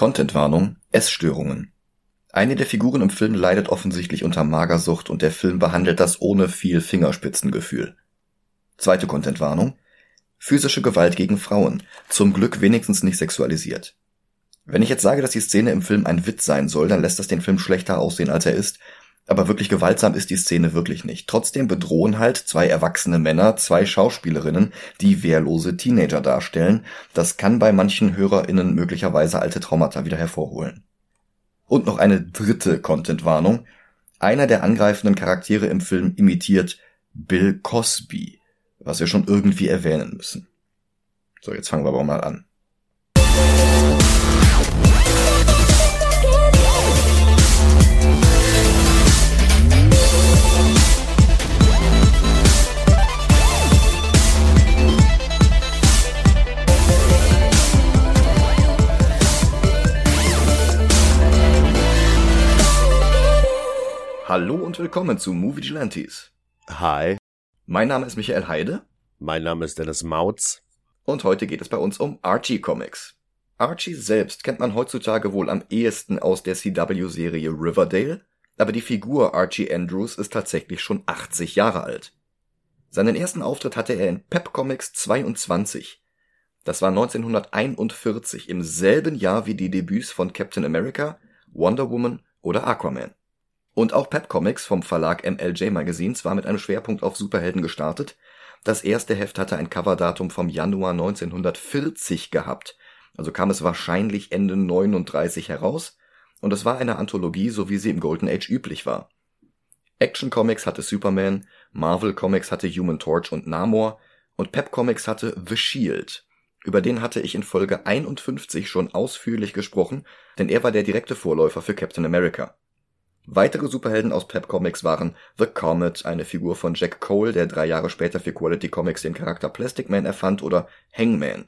Contentwarnung, Essstörungen. Eine der Figuren im Film leidet offensichtlich unter Magersucht und der Film behandelt das ohne viel Fingerspitzengefühl. Zweite Contentwarnung, physische Gewalt gegen Frauen, zum Glück wenigstens nicht sexualisiert. Wenn ich jetzt sage, dass die Szene im Film ein Witz sein soll, dann lässt das den Film schlechter aussehen, als er ist, aber wirklich gewaltsam ist die Szene wirklich nicht. Trotzdem bedrohen halt zwei erwachsene Männer zwei Schauspielerinnen, die wehrlose Teenager darstellen. Das kann bei manchen HörerInnen möglicherweise alte Traumata wieder hervorholen. Und noch eine dritte Content-Warnung. Einer der angreifenden Charaktere im Film imitiert Bill Cosby, was wir schon irgendwie erwähnen müssen. So, jetzt fangen wir aber mal an. Hallo und willkommen zu Movie Vigilantes. Hi, Mein Name ist Michael Heide mein Name ist Dennis Mautz. und heute geht es bei uns um Archie Comics. Archie selbst kennt man heutzutage wohl am ehesten aus der CW-Serie Riverdale, aber die Figur Archie Andrews ist tatsächlich schon 80 Jahre alt. Seinen ersten Auftritt hatte er in Pep Comics 22. Das war 1941, im selben Jahr wie die Debüts von Captain America, Wonder Woman oder Aquaman. Und auch Pep Comics vom Verlag MLJ Magazines war mit einem Schwerpunkt auf Superhelden gestartet. Das erste Heft hatte ein Coverdatum vom Januar 1940 gehabt, also kam es wahrscheinlich Ende 39 heraus, und es war eine Anthologie, so wie sie im Golden Age üblich war. Action Comics hatte Superman, Marvel Comics hatte Human Torch und Namor und Pep Comics hatte The Shield. Über den hatte ich in Folge 51 schon ausführlich gesprochen, denn er war der direkte Vorläufer für Captain America. Weitere Superhelden aus Pep Comics waren The Comet, eine Figur von Jack Cole, der drei Jahre später für Quality Comics den Charakter Plastic Man erfand, oder Hangman.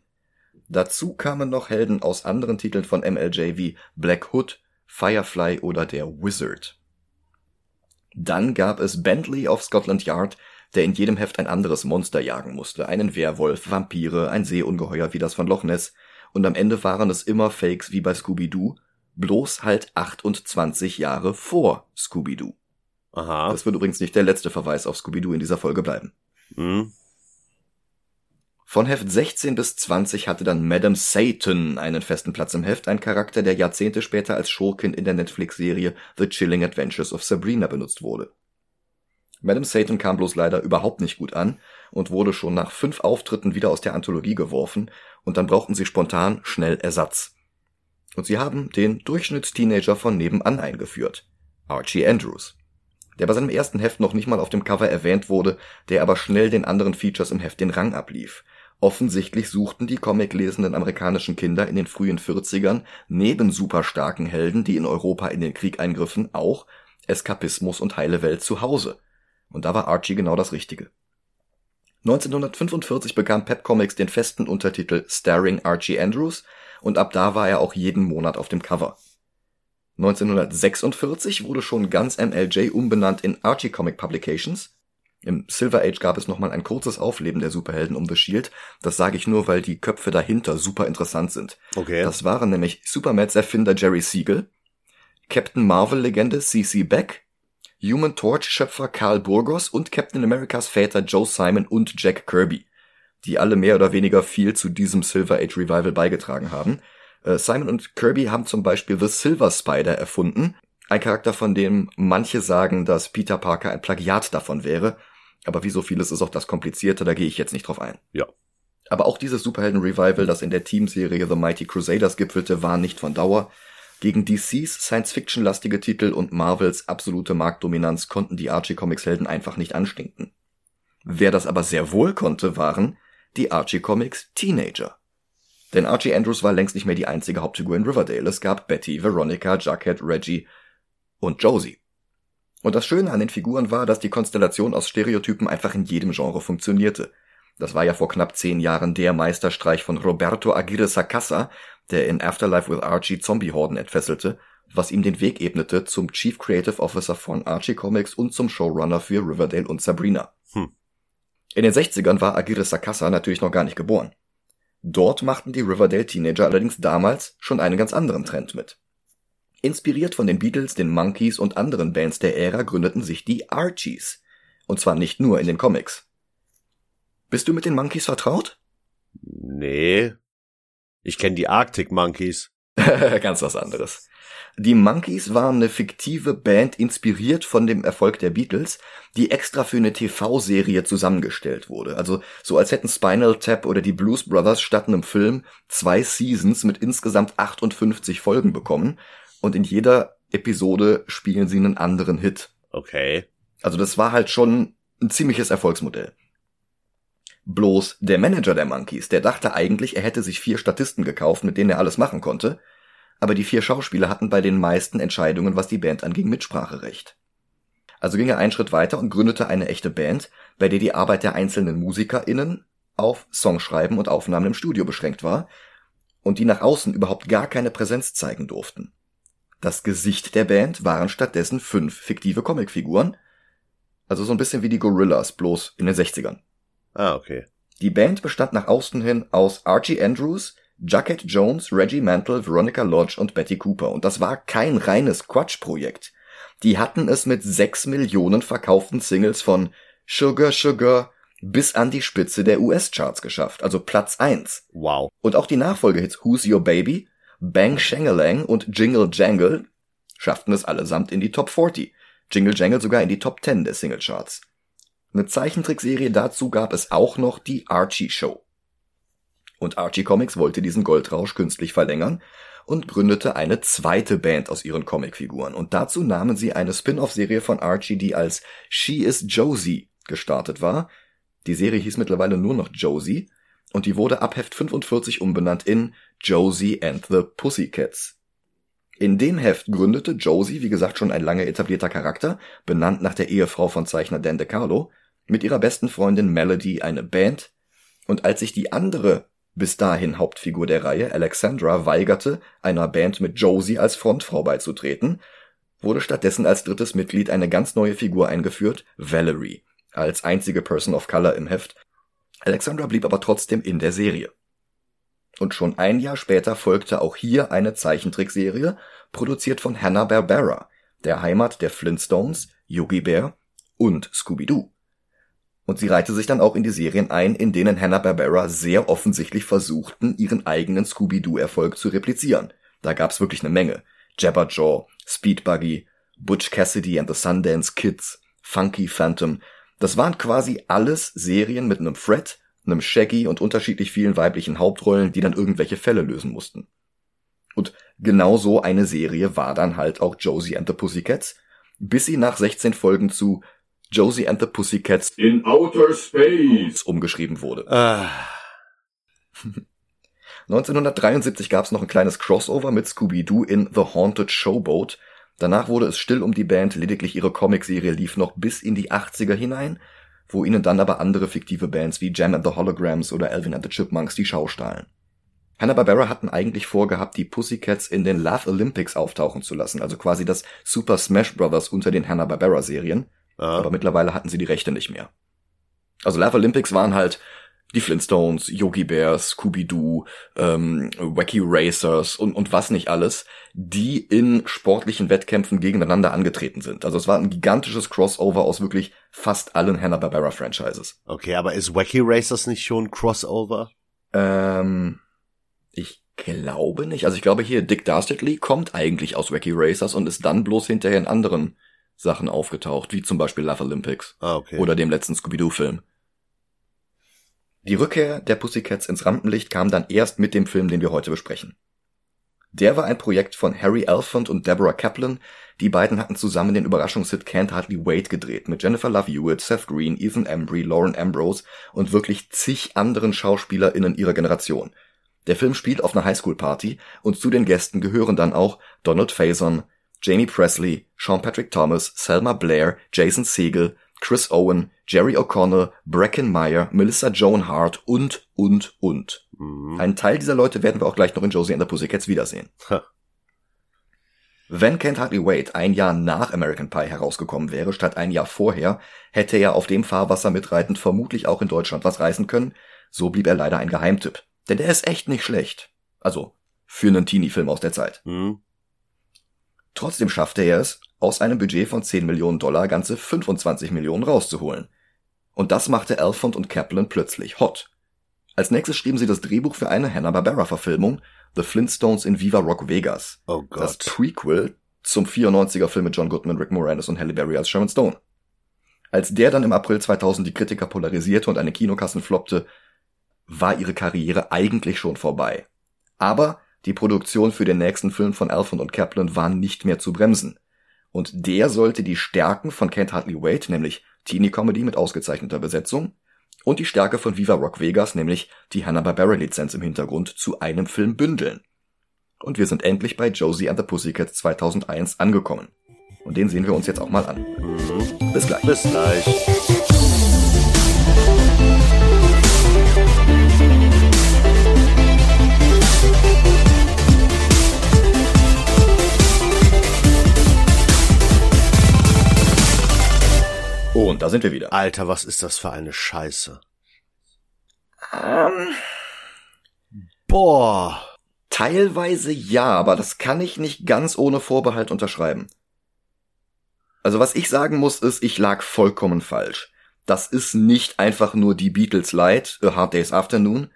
Dazu kamen noch Helden aus anderen Titeln von MLJ wie Black Hood, Firefly oder der Wizard. Dann gab es Bentley of Scotland Yard, der in jedem Heft ein anderes Monster jagen musste, einen Werwolf, Vampire, ein Seeungeheuer wie das von Loch Ness, und am Ende waren es immer Fakes wie bei Scooby-Doo, bloß halt 28 Jahre vor Scooby-Doo. Aha. Das wird übrigens nicht der letzte Verweis auf Scooby-Doo in dieser Folge bleiben. Hm. Von Heft 16 bis 20 hatte dann Madame Satan einen festen Platz im Heft, ein Charakter, der Jahrzehnte später als Schurkin in der Netflix-Serie The Chilling Adventures of Sabrina benutzt wurde. Madame Satan kam bloß leider überhaupt nicht gut an und wurde schon nach fünf Auftritten wieder aus der Anthologie geworfen und dann brauchten sie spontan schnell Ersatz. Und sie haben den Durchschnittsteenager von nebenan eingeführt. Archie Andrews. Der bei seinem ersten Heft noch nicht mal auf dem Cover erwähnt wurde, der aber schnell den anderen Features im Heft den Rang ablief. Offensichtlich suchten die comiclesenden amerikanischen Kinder in den frühen 40ern neben superstarken Helden, die in Europa in den Krieg eingriffen, auch Eskapismus und heile Welt zu Hause. Und da war Archie genau das Richtige. 1945 bekam Pep Comics den festen Untertitel Starring Archie Andrews und ab da war er auch jeden Monat auf dem Cover. 1946 wurde schon ganz MLJ umbenannt in Archie Comic Publications. Im Silver Age gab es nochmal ein kurzes Aufleben der Superhelden um The Shield. Das sage ich nur, weil die Köpfe dahinter super interessant sind. Okay. Das waren nämlich Supermans Erfinder Jerry Siegel, Captain Marvel Legende CC Beck, Human Torch Schöpfer Carl Burgos und Captain Americas Väter Joe Simon und Jack Kirby, die alle mehr oder weniger viel zu diesem Silver Age Revival beigetragen haben. Äh, Simon und Kirby haben zum Beispiel The Silver Spider erfunden, ein Charakter, von dem manche sagen, dass Peter Parker ein Plagiat davon wäre, aber wie so vieles ist auch das komplizierte, da gehe ich jetzt nicht drauf ein. Ja. Aber auch dieses Superhelden-Revival, das in der Teamserie The Mighty Crusaders gipfelte, war nicht von Dauer. Gegen DCs Science-Fiction-lastige Titel und Marvels absolute Marktdominanz konnten die Archie-Comics-Helden einfach nicht anstinken. Wer das aber sehr wohl konnte, waren die Archie-Comics Teenager. Denn Archie Andrews war längst nicht mehr die einzige Hauptfigur in Riverdale. Es gab Betty, Veronica, Jughead, Reggie und Josie. Und das Schöne an den Figuren war, dass die Konstellation aus Stereotypen einfach in jedem Genre funktionierte. Das war ja vor knapp zehn Jahren der Meisterstreich von Roberto Aguirre Sacasa, der in Afterlife with Archie Zombie-Horden entfesselte, was ihm den Weg ebnete zum Chief Creative Officer von Archie Comics und zum Showrunner für Riverdale und Sabrina. Hm. In den 60ern war Aguirre Sacasa natürlich noch gar nicht geboren. Dort machten die Riverdale Teenager allerdings damals schon einen ganz anderen Trend mit. Inspiriert von den Beatles, den Monkeys und anderen Bands der Ära gründeten sich die Archies. Und zwar nicht nur in den Comics. Bist du mit den Monkeys vertraut? Nee. Ich kenne die Arctic Monkeys. Ganz was anderes. Die Monkeys waren eine fiktive Band inspiriert von dem Erfolg der Beatles, die extra für eine TV-Serie zusammengestellt wurde. Also so als hätten Spinal Tap oder die Blues Brothers statt einem Film zwei Seasons mit insgesamt 58 Folgen bekommen und in jeder Episode spielen sie einen anderen Hit. Okay. Also das war halt schon ein ziemliches Erfolgsmodell. Bloß der Manager der Monkeys, der dachte eigentlich, er hätte sich vier Statisten gekauft, mit denen er alles machen konnte, aber die vier Schauspieler hatten bei den meisten Entscheidungen, was die Band anging, Mitspracherecht. Also ging er einen Schritt weiter und gründete eine echte Band, bei der die Arbeit der einzelnen MusikerInnen auf Songschreiben und Aufnahmen im Studio beschränkt war und die nach außen überhaupt gar keine Präsenz zeigen durften. Das Gesicht der Band waren stattdessen fünf fiktive Comicfiguren, also so ein bisschen wie die Gorillas, bloß in den 60ern. Ah, okay. Die Band bestand nach außen hin aus Archie Andrews, Jacket Jones, Reggie Mantle, Veronica Lodge und Betty Cooper. Und das war kein reines Quatschprojekt. Die hatten es mit sechs Millionen verkauften Singles von Sugar Sugar bis an die Spitze der US-Charts geschafft, also Platz eins. Wow. Und auch die Nachfolgehits Who's Your Baby, Bang Shangalang und Jingle Jangle schafften es allesamt in die Top 40. Jingle Jangle sogar in die Top 10 der Singlecharts. Eine Zeichentrickserie dazu gab es auch noch die Archie Show. Und Archie Comics wollte diesen Goldrausch künstlich verlängern und gründete eine zweite Band aus ihren Comicfiguren. Und dazu nahmen sie eine Spin-off-Serie von Archie, die als She is Josie gestartet war. Die Serie hieß mittlerweile nur noch Josie und die wurde ab Heft 45 umbenannt in Josie and the Pussycats. In dem Heft gründete Josie, wie gesagt, schon ein lange etablierter Charakter, benannt nach der Ehefrau von Zeichner Dan DeCarlo, mit ihrer besten Freundin Melody eine Band, und als sich die andere bis dahin Hauptfigur der Reihe, Alexandra, weigerte, einer Band mit Josie als Frontfrau beizutreten, wurde stattdessen als drittes Mitglied eine ganz neue Figur eingeführt, Valerie, als einzige Person of Color im Heft. Alexandra blieb aber trotzdem in der Serie. Und schon ein Jahr später folgte auch hier eine Zeichentrickserie, produziert von Hanna-Barbera, der Heimat der Flintstones, Yogi Bear und Scooby-Doo. Und sie reihte sich dann auch in die Serien ein, in denen Hanna-Barbera sehr offensichtlich versuchten, ihren eigenen Scooby-Doo-Erfolg zu replizieren. Da gab's wirklich eine Menge. Jabberjaw, Speed Buggy, Butch Cassidy and the Sundance Kids, Funky Phantom. Das waren quasi alles Serien mit einem Fred, einem Shaggy und unterschiedlich vielen weiblichen Hauptrollen, die dann irgendwelche Fälle lösen mussten. Und genau so eine Serie war dann halt auch Josie and the Pussycats, bis sie nach 16 Folgen zu Josie and the Pussycats in Outer Space umgeschrieben wurde. Ah. 1973 gab es noch ein kleines Crossover mit Scooby-Doo in The Haunted Showboat. Danach wurde es still um die Band, lediglich ihre Comicserie lief noch bis in die 80er hinein, wo ihnen dann aber andere fiktive Bands wie Jam and the Holograms oder Alvin and the Chipmunks die Schau stahlen. Hanna-Barbera hatten eigentlich vorgehabt, die Pussycats in den Love Olympics auftauchen zu lassen, also quasi das Super Smash Brothers unter den Hanna-Barbera-Serien Ah. aber mittlerweile hatten sie die Rechte nicht mehr. Also Love Olympics waren halt die Flintstones, Yogi Bears, Scooby-Doo, ähm, Wacky Racers und, und was nicht alles, die in sportlichen Wettkämpfen gegeneinander angetreten sind. Also es war ein gigantisches Crossover aus wirklich fast allen Hanna-Barbera-Franchises. Okay, aber ist Wacky Racers nicht schon Crossover? Ähm, ich glaube nicht. Also ich glaube hier, Dick Dastardly kommt eigentlich aus Wacky Racers und ist dann bloß hinterher in anderen Sachen aufgetaucht, wie zum Beispiel Love Olympics. Ah, okay. oder dem letzten Scooby-Doo-Film. Die Rückkehr der Pussycats ins Rampenlicht kam dann erst mit dem Film, den wir heute besprechen. Der war ein Projekt von Harry Elfond und Deborah Kaplan. Die beiden hatten zusammen den Überraschungshit Can't Hardly Wait gedreht mit Jennifer Love Hewitt, Seth Green, Ethan Embry, Lauren Ambrose und wirklich zig anderen SchauspielerInnen ihrer Generation. Der Film spielt auf einer Highschool-Party und zu den Gästen gehören dann auch Donald Faison, Jamie Presley, Sean Patrick Thomas, Selma Blair, Jason Segel, Chris Owen, Jerry O'Connell, Bracken Meyer, Melissa Joan Hart und, und, und. Mhm. Einen Teil dieser Leute werden wir auch gleich noch in Josie and the Pussycats wiedersehen. Ha. Wenn Can't Hardly Wait ein Jahr nach American Pie herausgekommen wäre, statt ein Jahr vorher, hätte er auf dem Fahrwasser mitreitend vermutlich auch in Deutschland was reißen können, so blieb er leider ein Geheimtipp. Denn der ist echt nicht schlecht. Also, für einen Teenie-Film aus der Zeit. Hm? Trotzdem schaffte er es, aus einem Budget von 10 Millionen Dollar ganze 25 Millionen rauszuholen. Und das machte Alfond und Kaplan plötzlich hot. Als nächstes schrieben sie das Drehbuch für eine Hanna-Barbera-Verfilmung, The Flintstones in Viva Rock Vegas. Oh Das Gott. Prequel zum 94er Film mit John Goodman, Rick Moranis und Halle Berry als Sharon Stone. Als der dann im April 2000 die Kritiker polarisierte und eine Kinokassen floppte, war ihre Karriere eigentlich schon vorbei. Aber die Produktion für den nächsten Film von Alfond und Kaplan war nicht mehr zu bremsen. Und der sollte die Stärken von Can't Hardly Wait, nämlich Teenie-Comedy mit ausgezeichneter Besetzung, und die Stärke von Viva Rock Vegas, nämlich die Hanna-Barbera-Lizenz im Hintergrund, zu einem Film bündeln. Und wir sind endlich bei Josie and the Pussycats 2001 angekommen. Und den sehen wir uns jetzt auch mal an. Bis gleich. Bis gleich. Und da sind wir wieder. Alter, was ist das für eine Scheiße? Ähm, Boah. teilweise ja, aber das kann ich nicht ganz ohne Vorbehalt unterschreiben. Also was ich sagen muss, ist, ich lag vollkommen falsch. Das ist nicht einfach nur die Beatles Light, A Hard Day's Afternoon.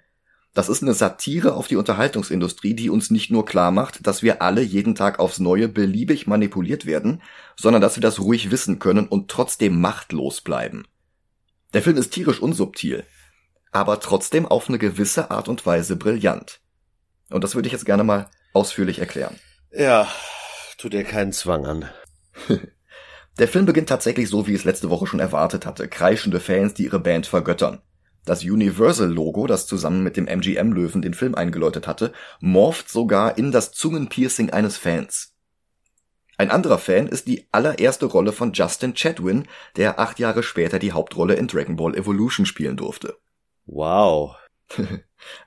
Das ist eine Satire auf die Unterhaltungsindustrie, die uns nicht nur klar macht, dass wir alle jeden Tag aufs Neue beliebig manipuliert werden, sondern dass wir das ruhig wissen können und trotzdem machtlos bleiben. Der Film ist tierisch unsubtil, aber trotzdem auf eine gewisse Art und Weise brillant. Und das würde ich jetzt gerne mal ausführlich erklären. Ja, tu dir keinen Zwang an. Der Film beginnt tatsächlich so, wie ich es letzte Woche schon erwartet hatte. Kreischende Fans, die ihre Band vergöttern. Das Universal-Logo, das zusammen mit dem MGM-Löwen den Film eingeläutet hatte, morpht sogar in das Zungenpiercing eines Fans. Ein anderer Fan ist die allererste Rolle von Justin Chatwin, der acht Jahre später die Hauptrolle in Dragon Ball Evolution spielen durfte. Wow.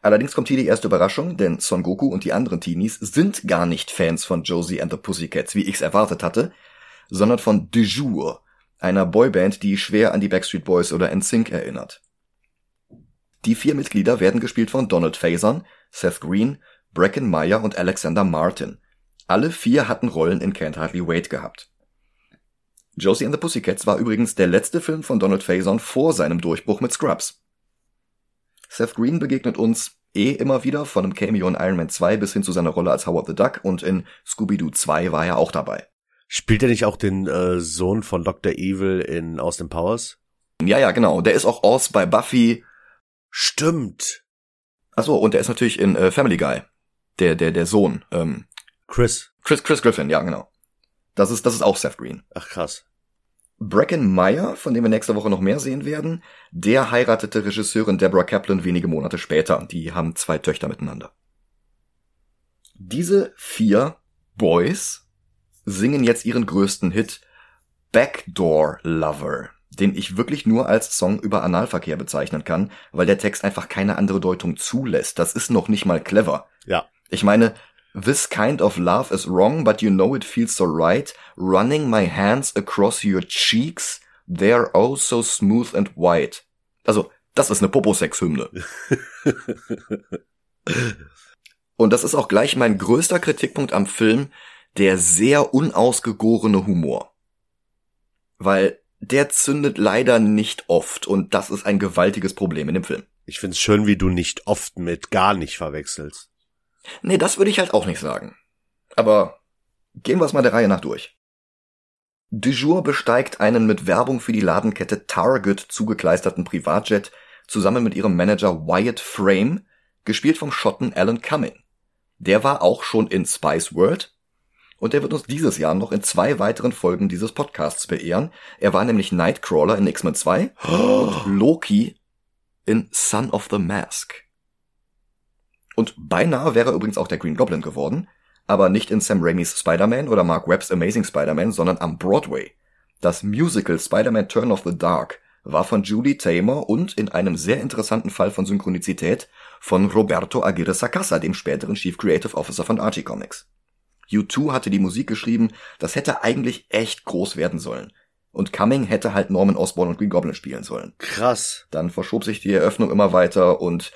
Allerdings kommt hier die erste Überraschung, denn Son Goku und die anderen Teenies sind gar nicht Fans von Josie and the Pussycats, wie ich's erwartet hatte, sondern von De Jour, einer Boyband, die schwer an die Backstreet Boys oder NSYNC erinnert. Die vier Mitglieder werden gespielt von Donald Faison, Seth Green, Bracken Meyer und Alexander Martin. Alle vier hatten Rollen in Can't Hardly Wait gehabt. Josie and the Pussycats war übrigens der letzte Film von Donald Faison vor seinem Durchbruch mit Scrubs. Seth Green begegnet uns eh immer wieder, von einem Cameo in Iron Man 2 bis hin zu seiner Rolle als Howard the Duck und in Scooby-Doo 2 war er auch dabei. Spielt er nicht auch den äh, Sohn von Dr. Evil in Austin Powers? Ja, ja, genau. Der ist auch Oz bei Buffy. Stimmt. Achso, und der ist natürlich in äh, Family Guy. Der, der, der Sohn. Ähm, Chris. Chris, Chris Griffin, ja, genau. Das ist, das ist auch Seth Green. Ach krass. Bracken Meyer, von dem wir nächste Woche noch mehr sehen werden, der heiratete Regisseurin Deborah Kaplan wenige Monate später. Die haben zwei Töchter miteinander. Diese vier Boys singen jetzt ihren größten Hit Backdoor Lover, den ich wirklich nur als Song über Analverkehr bezeichnen kann, weil der Text einfach keine andere Deutung zulässt. Das ist noch nicht mal clever. Ja. Ich meine, This kind of love is wrong, but you know it feels so right. Running my hands across your cheeks, they're oh so smooth and white. Also, das ist eine Poposex-Hymne. Und das ist auch gleich mein größter Kritikpunkt am Film, der sehr unausgegorene Humor. Weil der zündet leider nicht oft und das ist ein gewaltiges Problem in dem Film. Ich find's schön, wie du nicht oft mit gar nicht verwechselst. Nee, das würde ich halt auch nicht sagen. Aber gehen wir es mal der Reihe nach durch. Du jour besteigt einen mit Werbung für die Ladenkette Target zugekleisterten Privatjet zusammen mit ihrem Manager Wyatt Frame, gespielt vom Schotten Alan Cumming. Der war auch schon in Spice World und der wird uns dieses Jahr noch in zwei weiteren Folgen dieses Podcasts beehren. Er war nämlich Nightcrawler in X-Men 2 und Loki in Son of the Mask. Und beinahe wäre übrigens auch der Green Goblin geworden, aber nicht in Sam Raimis Spider-Man oder Mark Webbs Amazing Spider-Man, sondern am Broadway. Das Musical Spider-Man Turn of the Dark war von Julie Taymor und in einem sehr interessanten Fall von Synchronizität von Roberto Aguirre Sacasa, dem späteren Chief Creative Officer von Archie Comics. U2 hatte die Musik geschrieben, das hätte eigentlich echt groß werden sollen. Und Cumming hätte halt Norman Osborn und Green Goblin spielen sollen. Krass. Dann verschob sich die Eröffnung immer weiter und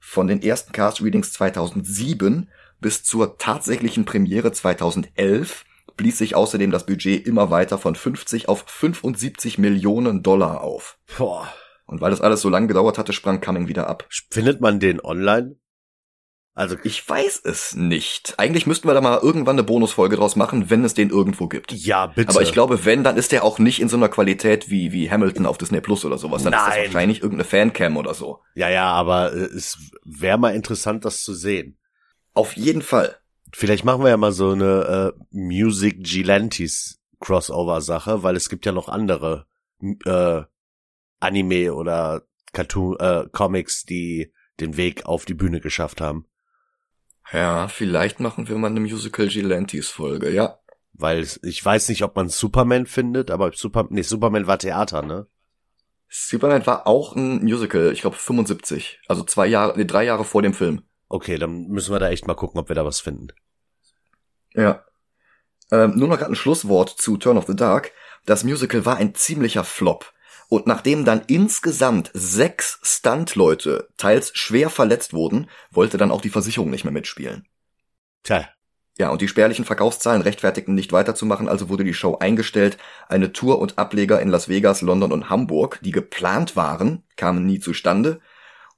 Von den ersten Cast-Readings 2007 bis zur tatsächlichen Premiere 2011 blies sich außerdem das Budget immer weiter von 50 auf 75 Millionen Dollar auf. Boah. Und weil das alles so lange gedauert hatte, sprang Cumming wieder ab. Findet man den online? Also Ich weiß es nicht. Eigentlich müssten wir da mal irgendwann eine Bonusfolge draus machen, wenn es den irgendwo gibt. ja, bitte. Aber ich glaube, wenn, dann ist der auch nicht in so einer Qualität wie, wie Hamilton auf Disney Plus oder sowas. Dann ist Nein. das wahrscheinlich irgendeine Fancam oder so. ja, ja, aber äh, es wäre mal interessant, das zu sehen. Auf jeden Fall. Vielleicht machen wir ja mal so eine äh, Music Gilantes Crossover Sache, weil es gibt ja noch andere äh, Anime oder Cartoon äh, Comics, die den Weg auf die Bühne geschafft haben, Ja, vielleicht machen wir mal eine Musical Gilantes Folge, ja. weil ich weiß nicht, ob man Superman findet, aber Super nee, Superman war Theater, ne? Superman war auch ein Musical, ich glaube 75. Also zwei Jahre, nee, drei Jahre vor dem Film. Okay, dann müssen wir da echt mal gucken, ob wir da was finden. Ja. Ähm, nur noch gerade ein Schlusswort zu Turn of the Dark. Das Musical war ein ziemlicher Flop. Und nachdem dann insgesamt sechs Stuntleute teils schwer verletzt wurden, wollte dann auch die Versicherung nicht mehr mitspielen. Tja, Ja, und die spärlichen Verkaufszahlen rechtfertigten nicht weiterzumachen, also wurde die Show eingestellt. Eine Tour und Ableger in Las Vegas, London und Hamburg, die geplant waren, kamen nie zustande.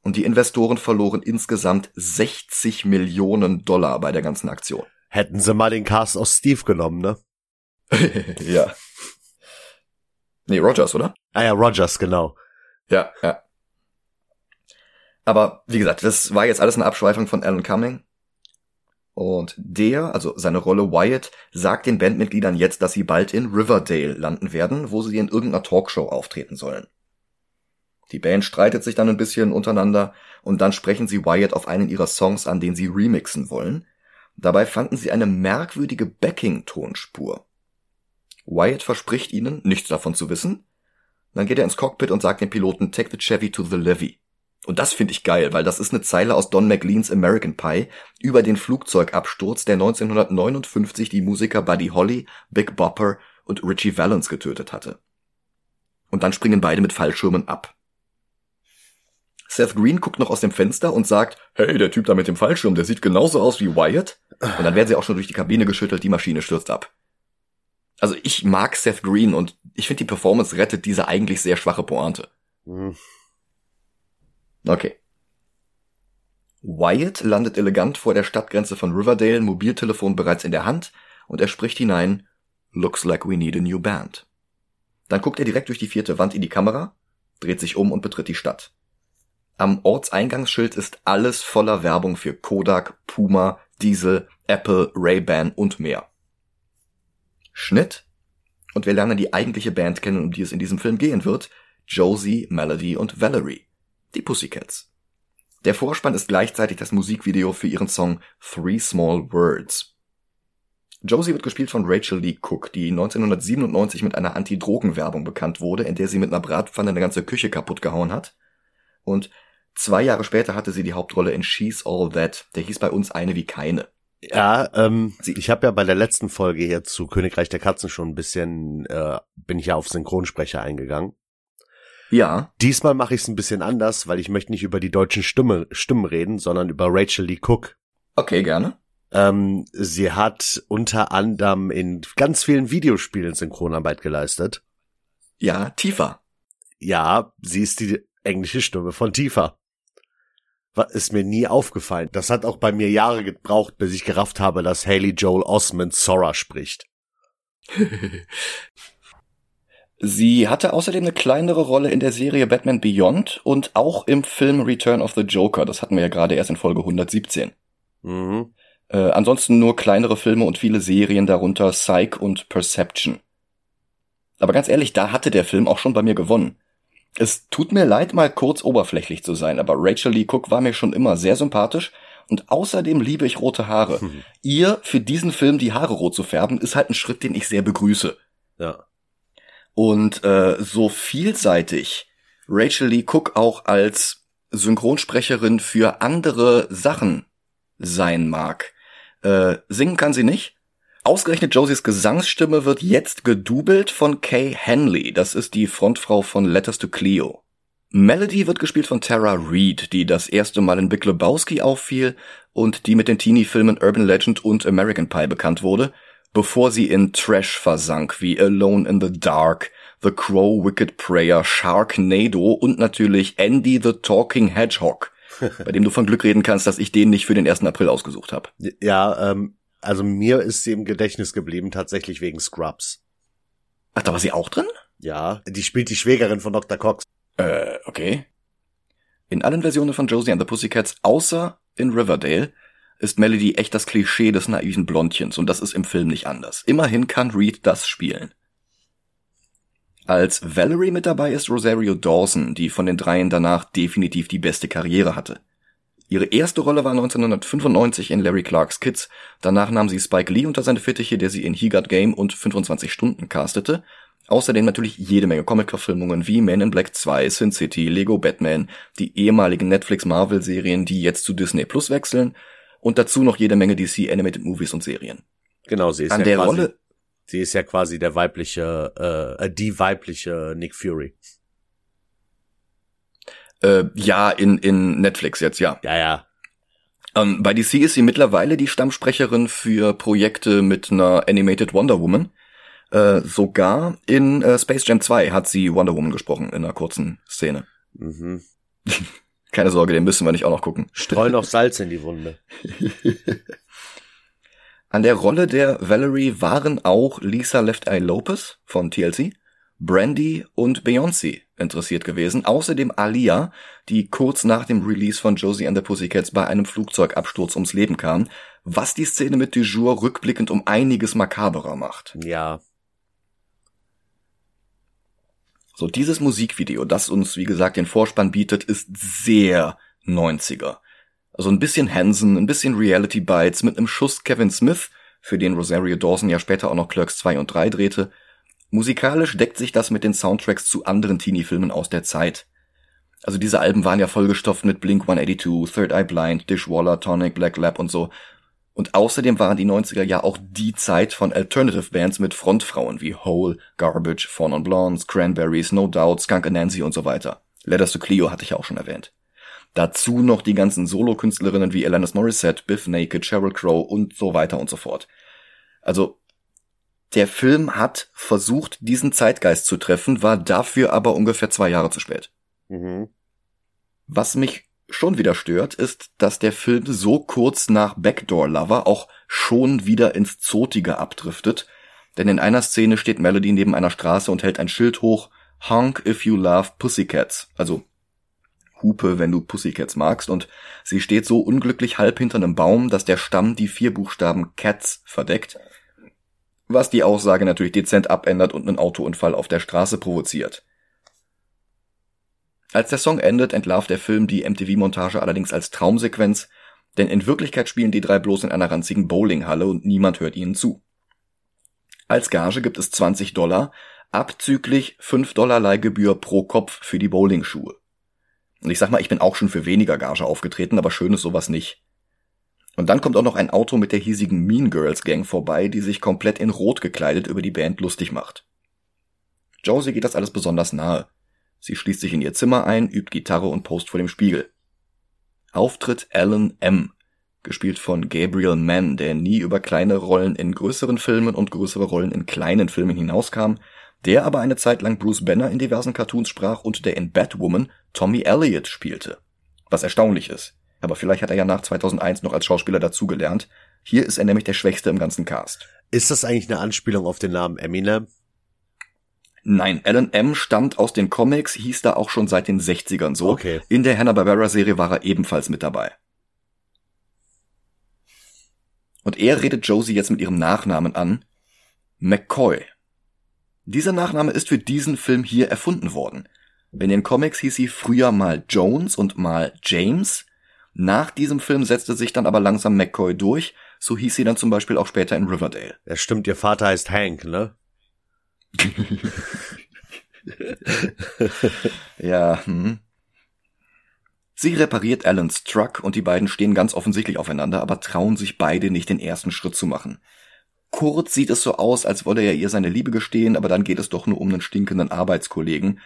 Und die Investoren verloren insgesamt 60 Millionen Dollar bei der ganzen Aktion. hätten sie mal den Cast aus Steve genommen, ne? ja. Nee, Rogers, oder? Ah ja, Rogers, genau. Ja, ja. Aber wie gesagt, das war jetzt alles eine Abschweifung von Alan Cumming. Und der, also seine Rolle Wyatt, sagt den Bandmitgliedern jetzt, dass sie bald in Riverdale landen werden, wo sie in irgendeiner Talkshow auftreten sollen. Die Band streitet sich dann ein bisschen untereinander und dann sprechen sie Wyatt auf einen ihrer Songs an, den sie remixen wollen. Dabei fanden sie eine merkwürdige Backing-Tonspur. Wyatt verspricht ihnen, nichts davon zu wissen. Dann geht er ins Cockpit und sagt dem Piloten, take the Chevy to the levee. Und das finde ich geil, weil das ist eine Zeile aus Don McLeans American Pie über den Flugzeugabsturz, der 1959 die Musiker Buddy Holly, Big Bopper und Richie Valens getötet hatte. Und dann springen beide mit Fallschirmen ab. Seth Green guckt noch aus dem Fenster und sagt, hey, der Typ da mit dem Fallschirm, der sieht genauso aus wie Wyatt. Und dann werden sie auch schon durch die Kabine geschüttelt, die Maschine stürzt ab. Also ich mag Seth Green und ich finde die Performance rettet diese eigentlich sehr schwache Pointe. Hm. Okay. Wyatt landet elegant vor der Stadtgrenze von Riverdale, Mobiltelefon bereits in der Hand, und er spricht hinein, Looks like we need a new band. Dann guckt er direkt durch die vierte Wand in die Kamera, dreht sich um und betritt die Stadt. Am Ortseingangsschild ist alles voller Werbung für Kodak, Puma, Diesel, Apple, Ray-Ban und mehr. Schnitt. Und wir lernen die eigentliche Band kennen, um die es in diesem Film gehen wird. Josie, Melody und Valerie. Die Pussycats. Der Vorspann ist gleichzeitig das Musikvideo für ihren Song Three Small Words. Josie wird gespielt von Rachel Lee Cook, die 1997 mit einer Anti-Drogen-Werbung bekannt wurde, in der sie mit einer Bratpfanne eine ganze Küche kaputt gehauen hat. Und zwei Jahre später hatte sie die Hauptrolle in She's All That. Der hieß bei uns eine wie keine. Ja, ähm, Sie- ich habe ja bei der letzten Folge hier zu Königreich der Katzen schon ein bisschen, äh, bin ich ja auf Synchronsprecher eingegangen. Ja, Diesmal mache ich es ein bisschen anders, weil ich möchte nicht über die deutschen Stimme, Stimmen reden, sondern über Rachel Lee Cook. okay, gerne. Ähm, sie hat unter anderem in ganz vielen Videospielen Synchronarbeit geleistet. Ja, tiefer. Ja, sie ist die englische Stimme von Tifa. Ist mir nie aufgefallen. Das hat auch bei mir Jahre gebraucht, bis ich gerafft habe, dass Haley Joel Osment Sora spricht. Sie hatte außerdem eine kleinere Rolle in der Serie Batman Beyond und auch im Film Return of the Joker. Das hatten wir ja gerade erst in Folge 117. Mhm. Äh, ansonsten nur kleinere Filme und viele Serien, darunter Psych und Perception. Aber ganz ehrlich, da hatte der Film auch schon bei mir gewonnen. Es tut mir leid, mal kurz oberflächlich zu sein, aber Rachel Lee Cook war mir schon immer sehr sympathisch und außerdem liebe ich rote Haare. Hm. Ihr für diesen Film die Haare rot zu färben, ist halt ein Schritt, den ich sehr begrüße. Ja. Und äh, so vielseitig Rachel Lee Cook auch als Synchronsprecherin für andere Sachen sein mag. Äh, singen kann sie nicht. Ausgerechnet Josies Gesangsstimme wird jetzt gedoubelt von Kay Henley. Das ist die Frontfrau von Letters to Cleo. Melody wird gespielt von Tara Reid, die das erste Mal in Big Lebowski auffiel und die mit den Teenie-Filmen Urban Legend und American Pie bekannt wurde, bevor sie in Trash versank wie Alone in the Dark, The Crow, Wicked Prayer, Sharknado und natürlich Andy the Talking Hedgehog, bei dem du von Glück reden kannst, dass ich den nicht für den 1. April ausgesucht habe. Ja, ähm, also mir ist sie im Gedächtnis geblieben, tatsächlich wegen Scrubs. Ach, da war sie auch drin? Ja, die spielt die Schwägerin von Dr. Cox. Äh, okay. In allen Versionen von Josie and the Pussycats, außer in Riverdale, ist Melody echt das Klischee des naiven Blondchens und das ist im Film nicht anders. Immerhin kann Reed das spielen. Als Valerie mit dabei ist Rosario Dawson, die von den dreien danach definitiv die beste Karriere hatte. Ihre erste Rolle war 1995 in Larry Clarks Kids, danach nahm sie Spike Lee unter seine Fittiche, der sie in He Got Game und 25 Stunden castete, außerdem natürlich jede Menge Comic-Verfilmungen wie Man in Black 2, Sin City, Lego Batman, die ehemaligen Netflix-Marvel-Serien, die jetzt zu Disney Plus wechseln und dazu noch jede Menge DC Animated Movies und Serien. Genau, sie ist An ja der quasi, Rolle sie ist ja quasi der weibliche, äh, äh, die weibliche Nick Fury. Äh, ja, in, in Netflix jetzt, ja. Ja, ja. Ähm, bei DC ist sie mittlerweile die Stammsprecherin für Projekte mit einer Animated Wonder Woman. Äh, sogar in äh, Space Jam 2 hat sie Wonder Woman gesprochen in einer kurzen Szene. Mhm. Keine Sorge, den müssen wir nicht auch noch gucken. Streu noch Salz in die Wunde. An der Rolle der Valerie waren auch Lisa Left Eye Lopez von TLC, Brandy und Beyoncé interessiert gewesen. Außerdem Alia, die kurz nach dem Release von Josie and the Pussycats bei einem Flugzeugabsturz ums Leben kam, was die Szene mit Du Jour rückblickend um einiges makaberer macht. Ja. So, dieses Musikvideo, das uns, wie gesagt, den Vorspann bietet, ist sehr 90er. Also ein bisschen Hansen, ein bisschen Reality Bites mit einem Schuss Kevin Smith, für den Rosario Dawson ja später auch noch Clerks 2 und 3 drehte. Musikalisch deckt sich das mit den Soundtracks zu anderen Teenie-Filmen aus der Zeit. Also diese Alben waren ja vollgestopft mit Blink 182, Third Eye Blind, Dishwaller, Tonic, Black Lab und so. Und außerdem waren die 90er ja auch die Zeit von Alternative Bands mit Frontfrauen wie Hole, Garbage, Fawn on Blondes, Cranberries, No Doubt, Skunk Nancy und so weiter. Letters to Cleo hatte ich auch schon erwähnt. Dazu noch die ganzen Solo-Künstlerinnen wie Alanis Morissette, Biff Naked, Sheryl Crow und so weiter und so fort. Also, der Film hat versucht, diesen Zeitgeist zu treffen, war dafür aber ungefähr zwei Jahre zu spät. Mhm. Was mich schon wieder stört, ist, dass der Film so kurz nach Backdoor Lover auch schon wieder ins Zotige abdriftet, denn in einer Szene steht Melody neben einer Straße und hält ein Schild hoch, Honk if you love Pussycats, also Hupe, wenn du Pussycats magst, und sie steht so unglücklich halb hinter einem Baum, dass der Stamm die vier Buchstaben Cats verdeckt, was die Aussage natürlich dezent abändert und einen Autounfall auf der Straße provoziert. Als der Song endet, entlarvt der Film die MTV-Montage allerdings als Traumsequenz, denn in Wirklichkeit spielen die drei bloß in einer ranzigen Bowlinghalle und niemand hört ihnen zu. Als Gage gibt es 20 Dollar, abzüglich 5 Dollar Leihgebühr pro Kopf für die Bowlingschuhe. Und ich sag mal, ich bin auch schon für weniger Gage aufgetreten, aber schön ist sowas nicht. Und dann kommt auch noch ein Auto mit der hiesigen Mean Girls Gang vorbei, die sich komplett in Rot gekleidet über die Band lustig macht. Josie geht das alles besonders nahe. Sie schließt sich in ihr Zimmer ein, übt Gitarre und post vor dem Spiegel. Auftritt Alan M., gespielt von Gabriel Mann, der nie über kleine Rollen in größeren Filmen und größere Rollen in kleinen Filmen hinauskam, der aber eine Zeit lang Bruce Banner in diversen Cartoons sprach und der in Batwoman Tommy Elliott spielte. Was erstaunlich ist. Aber vielleicht hat er ja nach 2001 noch als Schauspieler dazugelernt. Hier ist er nämlich der Schwächste im ganzen Cast. Ist das eigentlich eine Anspielung auf den Namen Eminem? Nein, Alan M. stammt aus den Comics, hieß da auch schon seit den 60ern so. Okay. In der Hanna-Barbera-Serie war er ebenfalls mit dabei. Und er redet Josie jetzt mit ihrem Nachnamen an. McCoy. Dieser Nachname ist für diesen Film hier erfunden worden. In den Comics hieß sie früher mal Jones und mal James. Nach diesem Film setzte sich dann aber langsam McCoy durch. So hieß sie dann zum Beispiel auch später in Riverdale. Ja, stimmt, ihr Vater heißt Hank, ne? Ja, hm. Sie repariert Alans Truck und die beiden stehen ganz offensichtlich aufeinander, aber trauen sich beide nicht den ersten Schritt zu machen. Kurz sieht es so aus, als wolle er ihr seine Liebe gestehen, aber dann geht es doch nur um einen stinkenden Arbeitskollegen,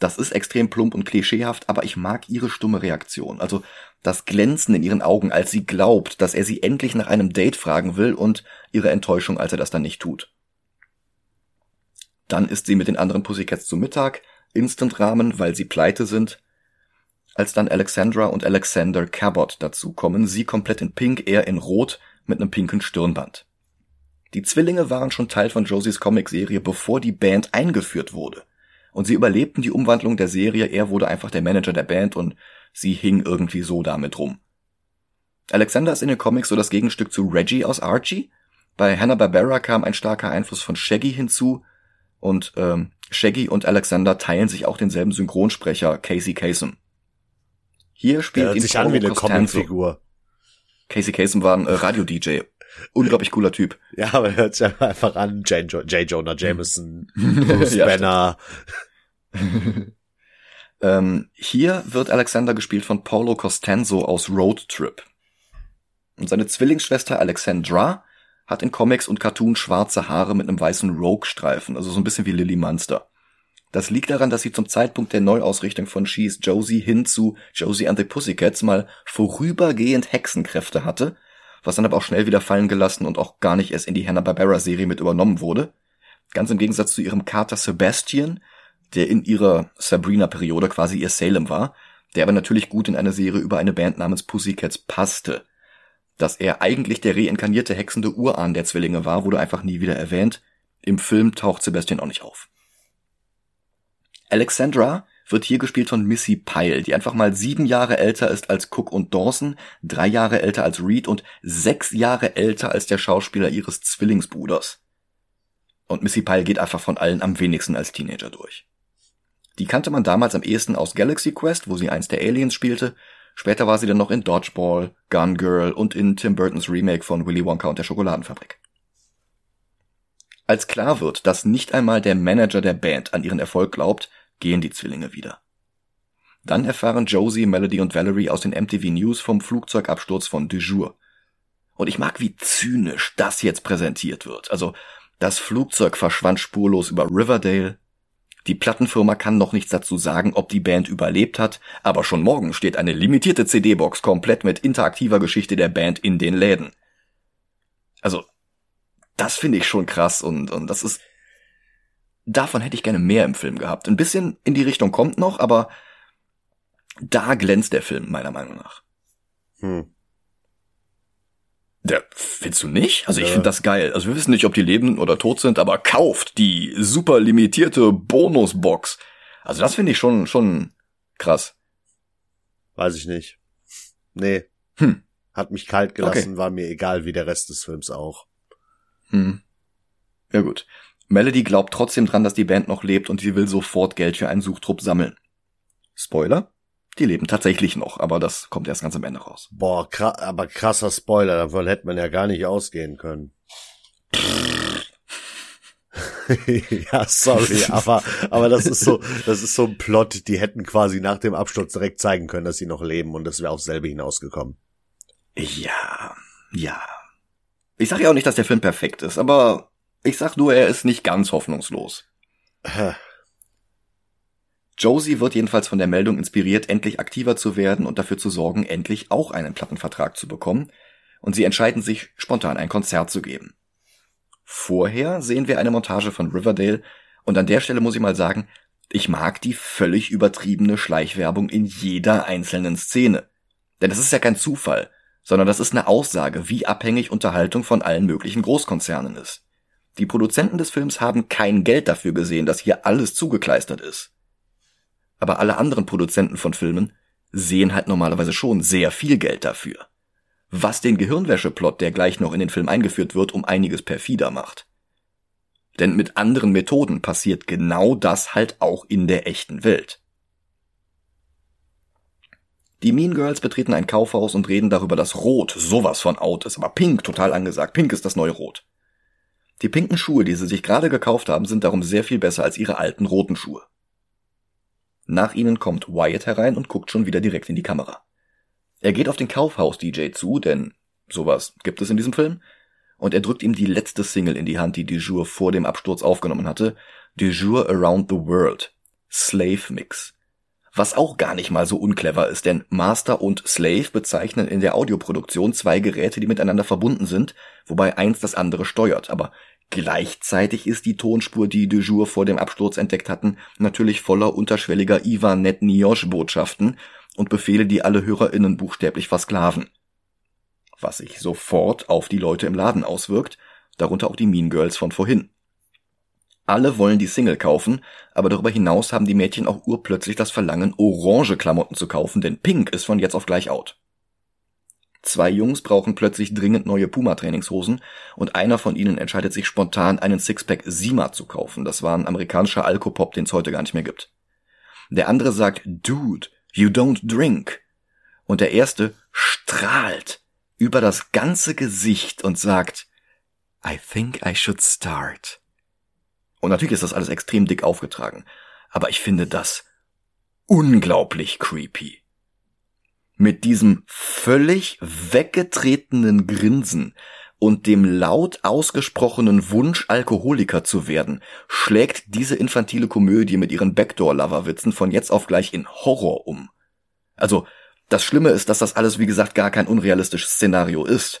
Das ist extrem plump und klischeehaft, aber ich mag ihre stumme Reaktion. Also das Glänzen in ihren Augen, als sie glaubt, dass er sie endlich nach einem Date fragen will und ihre Enttäuschung, als er das dann nicht tut. Dann ist sie mit den anderen Pussycats zu Mittag, Instant-Rahmen, weil sie pleite sind. Als dann Alexandra und Alexander Cabot dazukommen, sie komplett in Pink, er in Rot mit einem pinken Stirnband. Die Zwillinge waren schon Teil von Josies Comicserie, bevor die Band eingeführt wurde. Und sie überlebten die Umwandlung der Serie, er wurde einfach der Manager der Band und sie hing irgendwie so damit rum. Alexander ist in den Comics so das Gegenstück zu Reggie aus Archie. Bei Hanna-Barbera kam ein starker Einfluss von Shaggy hinzu und ähm, Shaggy und Alexander teilen sich auch denselben Synchronsprecher Casey Kasem. Hier spielt Der hört ihn sich an wie eine. Comicfigur. Casey Kasem war ein äh, Radio-DJ. Unglaublich cooler Typ. Ja, aber er hört sich einfach an. J. Jo J. Jonah Jameson, Bruce Ja, Banner. Ähm, hier wird Alexander gespielt von Paulo Costanzo aus Road Trip. Und seine Zwillingsschwester Alexandra hat in Comics und Cartoon schwarze Haare mit einem weißen Rogue-Streifen, also so ein bisschen wie Lily Munster. Das liegt daran, dass sie zum Zeitpunkt der Neuausrichtung von She's Josie hin zu Josie and the Pussycats mal vorübergehend Hexenkräfte hatte, was dann aber auch schnell wieder fallen gelassen und auch gar nicht erst in die Hanna-Barbera-Serie mit übernommen wurde. Ganz im Gegensatz zu ihrem Kater Sebastian, der in ihrer Sabrina-Periode quasi ihr Salem war, der aber natürlich gut in eine Serie über eine Band namens Pussycats passte. Dass er eigentlich der reinkarnierte hexende Urahn der Zwillinge war, wurde einfach nie wieder erwähnt. Im Film taucht Sebastian auch nicht auf. Alexandra wird hier gespielt von Missy Pyle, die einfach mal sieben Jahre älter ist als Cook und Dawson, drei Jahre älter als Reed und sechs Jahre älter als der Schauspieler ihres Zwillingsbruders. Und Missy Pyle geht einfach von allen am wenigsten als Teenager durch. Die kannte man damals am ehesten aus Galaxy Quest, wo sie eins der Aliens spielte. Später war sie dann noch in Dodgeball, Gun Girl und in Tim Burtons Remake von Willy Wonka und der Schokoladenfabrik. Als klar wird, dass nicht einmal der Manager der Band an ihren Erfolg glaubt, gehen die Zwillinge wieder. Dann erfahren Josie, Melody und Valerie aus den MTV News vom Flugzeugabsturz von Dujour. Und ich mag, wie zynisch das jetzt präsentiert wird. Also, das Flugzeug verschwand spurlos über Riverdale. Die Plattenfirma kann noch nichts dazu sagen, ob die Band überlebt hat, aber schon morgen steht eine limitierte CD-Box komplett mit interaktiver Geschichte der Band in den Läden. Also, das finde ich schon krass und, und das ist, davon hätte ich gerne mehr im Film gehabt. Ein bisschen in die Richtung kommt noch, aber da glänzt der Film meiner Meinung nach. Hm. Der, findest du nicht? Also ich Ja. finde das geil. Also wir wissen nicht, ob die leben oder tot sind, aber kauft die super limitierte Bonusbox. Also das finde ich schon, schon krass. Weiß ich nicht. Nee. Hm. Hat mich kalt gelassen, war mir egal wie der Rest des Films auch. Hm. Ja gut. Melody glaubt trotzdem dran, dass die Band noch lebt und sie will sofort Geld für einen Suchtrupp sammeln. Spoiler? Die leben tatsächlich noch, aber das kommt erst ganz am Ende raus. Boah, kra aber krasser Spoiler, davon hätte man ja gar nicht ausgehen können. ja, sorry, aber, aber das ist so, das ist so ein Plot, die hätten quasi nach dem Absturz direkt zeigen können, dass sie noch leben und das wäre aufs selbe hinausgekommen. Ja, ja. Ich sage ja auch nicht, dass der Film perfekt ist, aber ich sag nur, er ist nicht ganz hoffnungslos. Josie wird jedenfalls von der Meldung inspiriert, endlich aktiver zu werden und dafür zu sorgen, endlich auch einen Plattenvertrag zu bekommen. Und sie entscheiden sich, spontan ein Konzert zu geben. Vorher sehen wir eine Montage von Riverdale und an der Stelle muss ich mal sagen, ich mag die völlig übertriebene Schleichwerbung in jeder einzelnen Szene. Denn das ist ja kein Zufall, sondern das ist eine Aussage, wie abhängig Unterhaltung von allen möglichen Großkonzernen ist. Die Produzenten des Films haben kein Geld dafür gesehen, dass hier alles zugekleistert ist aber alle anderen Produzenten von Filmen sehen halt normalerweise schon sehr viel Geld dafür. Was den Gehirnwäscheplot, der gleich noch in den Film eingeführt wird, um einiges perfider macht. Denn mit anderen Methoden passiert genau das halt auch in der echten Welt. Die Mean Girls betreten ein Kaufhaus und reden darüber, dass Rot sowas von out ist, aber Pink total angesagt. Pink ist das neue Rot. Die pinken Schuhe, die sie sich gerade gekauft haben, sind darum sehr viel besser als ihre alten roten Schuhe. Nach ihnen kommt Wyatt herein und guckt schon wieder direkt in die Kamera. Er geht auf den Kaufhaus-DJ zu, denn sowas gibt es in diesem Film, und er drückt ihm die letzte Single in die Hand, die Dujour vor dem Absturz aufgenommen hatte, Dujour Around the World. Slave Mix. Was auch gar nicht mal so unclever ist, denn Master und Slave bezeichnen in der Audioproduktion zwei Geräte, die miteinander verbunden sind, wobei eins das andere steuert. Aber gleichzeitig ist die Tonspur, die du jour vor dem Absturz entdeckt hatten, natürlich voller unterschwelliger Ivan Net Botschaften und Befehle, die alle HörerInnen buchstäblich versklaven. Was sich sofort auf die Leute im Laden auswirkt, darunter auch die Mean Girls von vorhin. Alle wollen die Single kaufen, aber darüber hinaus haben die Mädchen auch urplötzlich das Verlangen, orange Klamotten zu kaufen, denn Pink ist von jetzt auf gleich out. Zwei Jungs brauchen plötzlich dringend neue Puma-Trainingshosen und einer von ihnen entscheidet sich spontan, einen Sixpack Sima zu kaufen. Das war ein amerikanischer Alkopop, den es heute gar nicht mehr gibt. Der andere sagt, Dude, you don't drink. Und der erste strahlt über das ganze Gesicht und sagt, I think I should start. Und natürlich ist das alles extrem dick aufgetragen. Aber ich finde das unglaublich creepy. Mit diesem völlig weggetretenen Grinsen und dem laut ausgesprochenen Wunsch, Alkoholiker zu werden, schlägt diese infantile Komödie mit ihren Backdoor-Lover-Witzen von jetzt auf gleich in Horror um. Also, das Schlimme ist, dass das alles wie gesagt gar kein unrealistisches Szenario ist.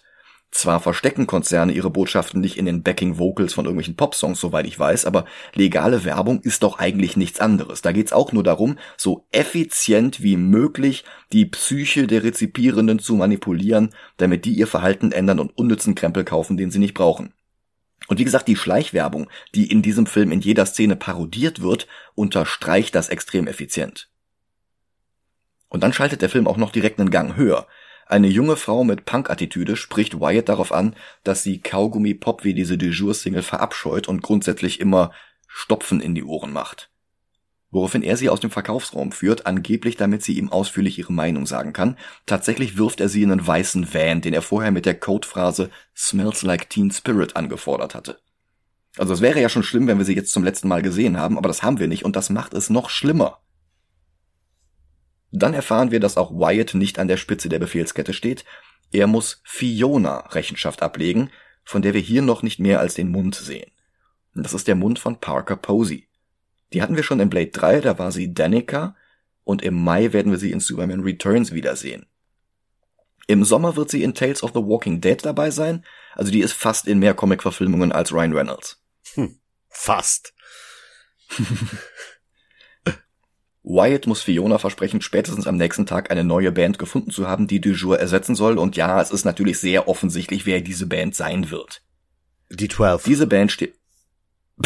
Zwar verstecken Konzerne ihre Botschaften nicht in den Backing Vocals von irgendwelchen Popsongs, soweit ich weiß, aber legale Werbung ist doch eigentlich nichts anderes. Da geht's auch nur darum, so effizient wie möglich die Psyche der Rezipierenden zu manipulieren, damit die ihr Verhalten ändern und unnützen Krempel kaufen, den sie nicht brauchen. Und wie gesagt, die Schleichwerbung, die in diesem Film in jeder Szene parodiert wird, unterstreicht das extrem effizient. Und dann schaltet der Film auch noch direkt einen Gang höher. Eine junge Frau mit Punk-Attitüde spricht Wyatt darauf an, dass sie Kaugummi-Pop wie diese Du single verabscheut und grundsätzlich immer Stopfen in die Ohren macht. Woraufhin er sie aus dem Verkaufsraum führt, angeblich damit sie ihm ausführlich ihre Meinung sagen kann. Tatsächlich wirft er sie in einen weißen Van, den er vorher mit der Codephrase Smells like Teen Spirit angefordert hatte. Also es wäre ja schon schlimm, wenn wir sie jetzt zum letzten Mal gesehen haben, aber das haben wir nicht und das macht es noch schlimmer. Dann erfahren wir, dass auch Wyatt nicht an der Spitze der Befehlskette steht. Er muss Fiona Rechenschaft ablegen, von der wir hier noch nicht mehr als den Mund sehen. Das ist der Mund von Parker Posey. Die hatten wir schon in Blade 3, da war sie Danica, und im Mai werden wir sie in Superman Returns wiedersehen. Im Sommer wird sie in Tales of the Walking Dead dabei sein, also die ist fast in mehr Comic-Verfilmungen als Ryan Reynolds. Hm, fast. Wyatt muss Fiona versprechen, spätestens am nächsten Tag eine neue Band gefunden zu haben, die Dujour ersetzen soll. Und ja, es ist natürlich sehr offensichtlich, wer diese Band sein wird. Die 12. Diese Band steht.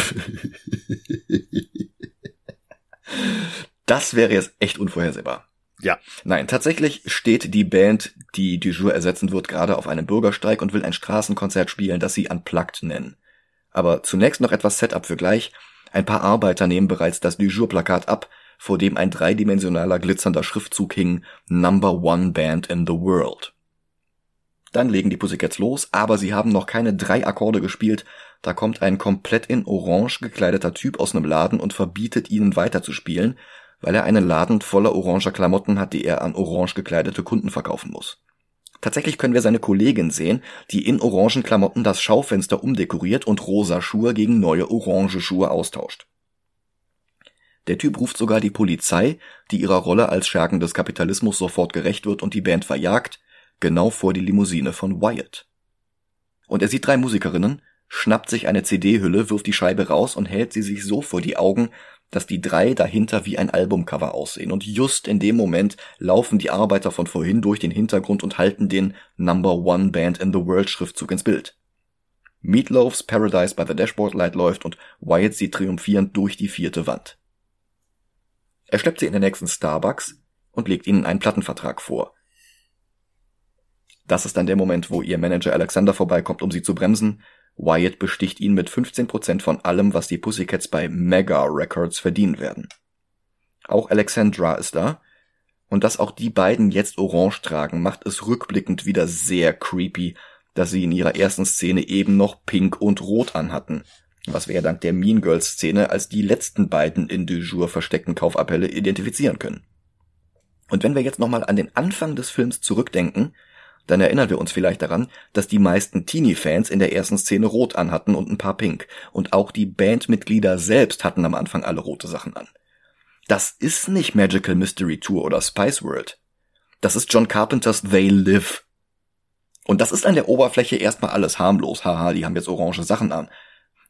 das wäre jetzt echt unvorhersehbar. Ja. Nein, tatsächlich steht die Band, die Dujour ersetzen wird, gerade auf einem Bürgersteig und will ein Straßenkonzert spielen, das sie Unplugged nennen. Aber zunächst noch etwas Setup für gleich. Ein paar Arbeiter nehmen bereits das Dujour-Plakat ab, vor dem ein dreidimensionaler glitzernder Schriftzug hing Number One Band in the World. Dann legen die Pussycats los, aber sie haben noch keine drei Akkorde gespielt, da kommt ein komplett in Orange gekleideter Typ aus einem Laden und verbietet ihnen weiterzuspielen, weil er einen Laden voller oranger Klamotten hat, die er an orange gekleidete Kunden verkaufen muss. Tatsächlich können wir seine Kollegin sehen, die in orangen Klamotten das Schaufenster umdekoriert und rosa Schuhe gegen neue orange Schuhe austauscht. Der Typ ruft sogar die Polizei, die ihrer Rolle als Schergen des Kapitalismus sofort gerecht wird und die Band verjagt, genau vor die Limousine von Wyatt. Und er sieht drei Musikerinnen, schnappt sich eine CD-Hülle, wirft die Scheibe raus und hält sie sich so vor die Augen, dass die drei dahinter wie ein Albumcover aussehen. Und just in dem Moment laufen die Arbeiter von vorhin durch den Hintergrund und halten den Number One Band in the World Schriftzug ins Bild. Meatloafs Paradise by the Dashboard Light läuft und Wyatt sieht triumphierend durch die vierte Wand. Er schleppt sie in den nächsten Starbucks und legt ihnen einen Plattenvertrag vor. Das ist dann der Moment, wo ihr Manager Alexander vorbeikommt, um sie zu bremsen. Wyatt besticht ihn mit 15% von allem, was die Pussycats bei Mega Records verdienen werden. Auch Alexandra ist da. Und dass auch die beiden jetzt orange tragen, macht es rückblickend wieder sehr creepy, dass sie in ihrer ersten Szene eben noch pink und rot anhatten was wir ja dank der Mean Girls Szene als die letzten beiden in du jour versteckten Kaufappelle identifizieren können. Und wenn wir jetzt nochmal an den Anfang des Films zurückdenken, dann erinnern wir uns vielleicht daran, dass die meisten Teenie-Fans in der ersten Szene rot anhatten und ein paar pink. Und auch die Bandmitglieder selbst hatten am Anfang alle rote Sachen an. Das ist nicht Magical Mystery Tour oder Spice World. Das ist John Carpenters They Live. Und das ist an der Oberfläche erstmal alles harmlos. Haha, die haben jetzt orange Sachen an.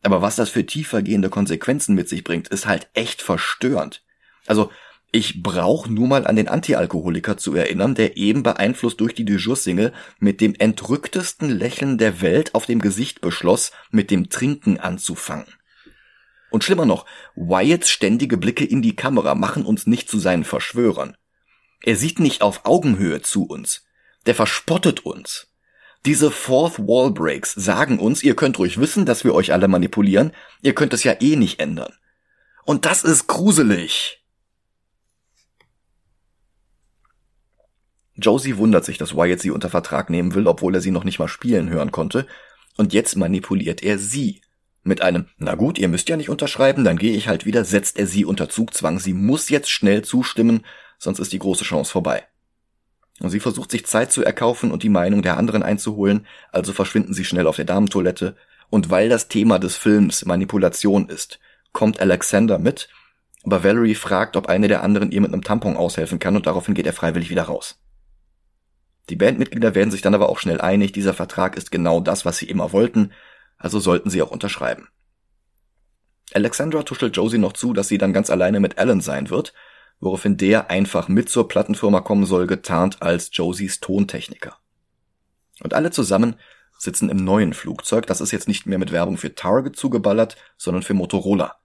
Aber was das für tiefergehende Konsequenzen mit sich bringt, ist halt echt verstörend. Also, ich brauch nur mal an den Antialkoholiker zu erinnern, der eben beeinflusst durch die Dujour-Single mit dem entrücktesten Lächeln der Welt auf dem Gesicht beschloss, mit dem Trinken anzufangen. Und schlimmer noch, Wyatts ständige Blicke in die Kamera machen uns nicht zu seinen Verschwörern. Er sieht nicht auf Augenhöhe zu uns. Der verspottet uns. Diese Fourth Wall Breaks sagen uns, ihr könnt ruhig wissen, dass wir euch alle manipulieren, ihr könnt es ja eh nicht ändern. Und das ist gruselig. Josie wundert sich, dass Wyatt sie unter Vertrag nehmen will, obwohl er sie noch nicht mal spielen hören konnte. Und jetzt manipuliert er sie. Mit einem, na gut, ihr müsst ja nicht unterschreiben, dann gehe ich halt wieder, setzt er sie unter Zugzwang. Sie muss jetzt schnell zustimmen, sonst ist die große Chance vorbei. Und sie versucht sich Zeit zu erkaufen und die Meinung der anderen einzuholen, also verschwinden sie schnell auf der Damentoilette. Und weil das Thema des Films Manipulation ist, kommt Alexander mit, aber Valerie fragt, ob eine der anderen ihr mit einem Tampon aushelfen kann und daraufhin geht er freiwillig wieder raus. Die Bandmitglieder werden sich dann aber auch schnell einig, dieser Vertrag ist genau das, was sie immer wollten, also sollten sie auch unterschreiben. Alexandra tuschelt Josie noch zu, dass sie dann ganz alleine mit Alan sein wird, woraufhin der einfach mit zur Plattenfirma kommen soll, getarnt als Josies Tontechniker. Und alle zusammen sitzen im neuen Flugzeug, das ist jetzt nicht mehr mit Werbung für Target zugeballert, sondern für Motorola.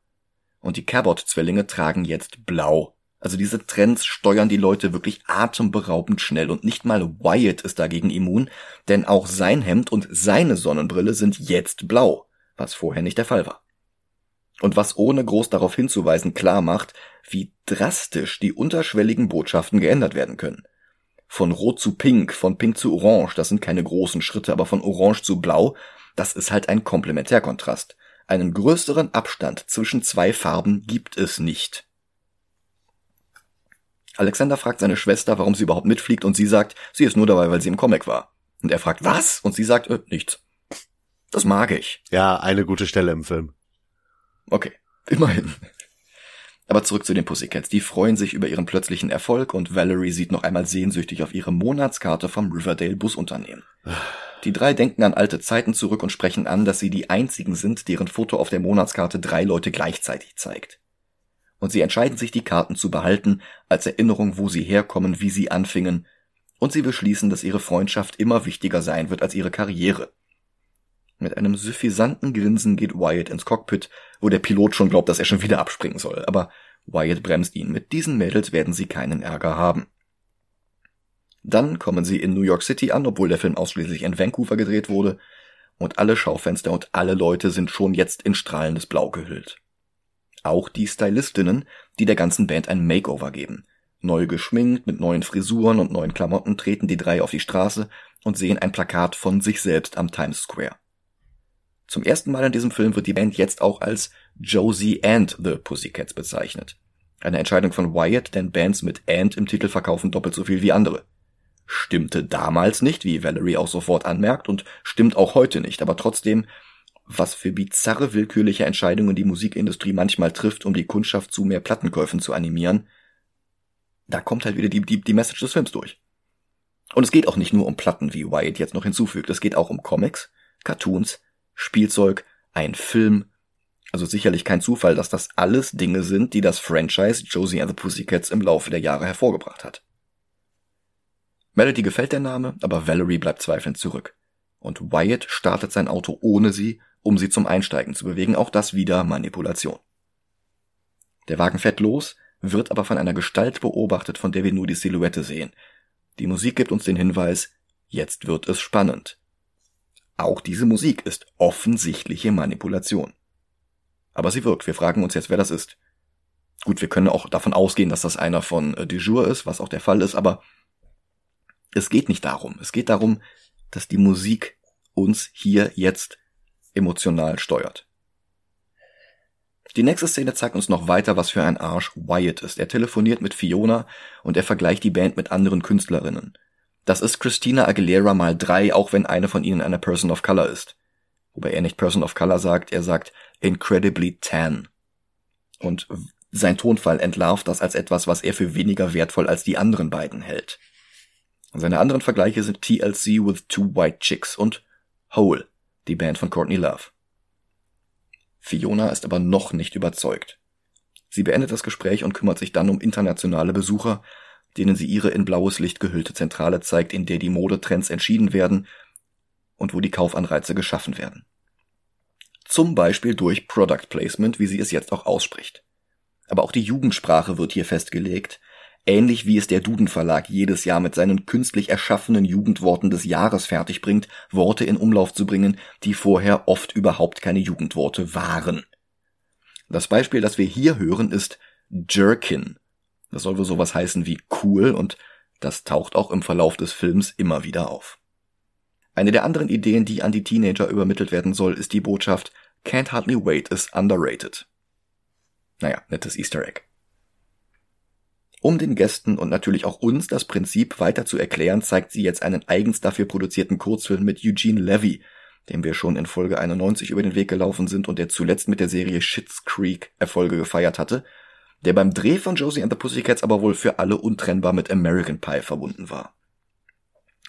Und die Cabot-Zwillinge tragen jetzt blau. Also diese Trends steuern die Leute wirklich atemberaubend schnell und nicht mal Wyatt ist dagegen immun, denn auch sein Hemd und seine Sonnenbrille sind jetzt blau, was vorher nicht der Fall war und was ohne groß darauf hinzuweisen klar macht, wie drastisch die unterschwelligen Botschaften geändert werden können. Von Rot zu Pink, von Pink zu Orange, das sind keine großen Schritte, aber von Orange zu Blau, das ist halt ein Komplementärkontrast. Einen größeren Abstand zwischen zwei Farben gibt es nicht. Alexander fragt seine Schwester, warum sie überhaupt mitfliegt, und sie sagt, sie ist nur dabei, weil sie im Comic war. Und er fragt, was? Und sie sagt, äh, nichts. Das mag ich. Ja, eine gute Stelle im Film. Okay, immerhin. Aber zurück zu den Pussycats. Die freuen sich über ihren plötzlichen Erfolg und Valerie sieht noch einmal sehnsüchtig auf ihre Monatskarte vom Riverdale Busunternehmen. Die drei denken an alte Zeiten zurück und sprechen an, dass sie die einzigen sind, deren Foto auf der Monatskarte drei Leute gleichzeitig zeigt. Und sie entscheiden sich, die Karten zu behalten, als Erinnerung, wo sie herkommen, wie sie anfingen, und sie beschließen, dass ihre Freundschaft immer wichtiger sein wird als ihre Karriere. Mit einem suffisanten Grinsen geht Wyatt ins Cockpit, wo der Pilot schon glaubt, dass er schon wieder abspringen soll. Aber Wyatt bremst ihn. Mit diesen Mädels werden sie keinen Ärger haben. Dann kommen sie in New York City an, obwohl der Film ausschließlich in Vancouver gedreht wurde, und alle Schaufenster und alle Leute sind schon jetzt in strahlendes Blau gehüllt. Auch die Stylistinnen, die der ganzen Band ein Makeover geben. Neu geschminkt, mit neuen Frisuren und neuen Klamotten treten die drei auf die Straße und sehen ein Plakat von sich selbst am Times Square. Zum ersten Mal in diesem Film wird die Band jetzt auch als Josie and the Pussycats bezeichnet. Eine Entscheidung von Wyatt, denn Bands mit and im Titel verkaufen doppelt so viel wie andere. Stimmte damals nicht, wie Valerie auch sofort anmerkt, und stimmt auch heute nicht, aber trotzdem, was für bizarre willkürliche Entscheidungen die Musikindustrie manchmal trifft, um die Kundschaft zu mehr Plattenkäufen zu animieren, da kommt halt wieder die, die, die Message des Films durch. Und es geht auch nicht nur um Platten, wie Wyatt jetzt noch hinzufügt, es geht auch um Comics, Cartoons, Spielzeug, ein Film. Also sicherlich kein Zufall, dass das alles Dinge sind, die das Franchise Josie and the Pussycats im Laufe der Jahre hervorgebracht hat. Melody gefällt der Name, aber Valerie bleibt zweifelnd zurück. Und Wyatt startet sein Auto ohne sie, um sie zum Einsteigen zu bewegen, auch das wieder Manipulation. Der Wagen fährt los, wird aber von einer Gestalt beobachtet, von der wir nur die Silhouette sehen. Die Musik gibt uns den Hinweis, jetzt wird es spannend. Auch diese Musik ist offensichtliche Manipulation. Aber sie wirkt. Wir fragen uns jetzt, wer das ist. Gut, wir können auch davon ausgehen, dass das einer von äh, Dujour ist, was auch der Fall ist, aber es geht nicht darum. Es geht darum, dass die Musik uns hier jetzt emotional steuert. Die nächste Szene zeigt uns noch weiter, was für ein Arsch Wyatt ist. Er telefoniert mit Fiona und er vergleicht die Band mit anderen Künstlerinnen. Das ist Christina Aguilera mal drei, auch wenn eine von ihnen eine Person of Color ist. Wobei er nicht Person of Color sagt, er sagt incredibly tan. Und Sein Tonfall entlarvt das als etwas, was er für weniger wertvoll als die anderen beiden hält. Seine anderen Vergleiche sind TLC with Two White Chicks und Hole, die Band von Courtney Love. Fiona ist aber noch nicht überzeugt. Sie beendet das Gespräch und kümmert sich dann um internationale Besucher, denen sie ihre in blaues Licht gehüllte Zentrale zeigt, in der die Modetrends entschieden werden und wo die Kaufanreize geschaffen werden. Zum Beispiel durch Product Placement, wie sie es jetzt auch ausspricht. Aber auch die Jugendsprache wird hier festgelegt, ähnlich wie es der Duden Verlag jedes Jahr mit seinen künstlich erschaffenen Jugendworten des Jahres fertigbringt, Worte in Umlauf zu bringen, die vorher oft überhaupt keine Jugendworte waren. Das Beispiel, das wir hier hören, ist Jerkin. Das soll wohl sowas heißen wie cool und das taucht auch im Verlauf des Films immer wieder auf. Eine der anderen Ideen, die an die Teenager übermittelt werden soll, ist die Botschaft Can't Hardly Wait is underrated. Naja, nettes Easter Egg. Um den Gästen und natürlich auch uns das Prinzip weiter zu erklären, zeigt sie jetzt einen eigens dafür produzierten Kurzfilm mit Eugene Levy, dem wir schon in Folge 91 über den Weg gelaufen sind und der zuletzt mit der Serie Shits Creek Erfolge gefeiert hatte, der beim Dreh von Josie and the Pussycats aber wohl für alle untrennbar mit American Pie verbunden war.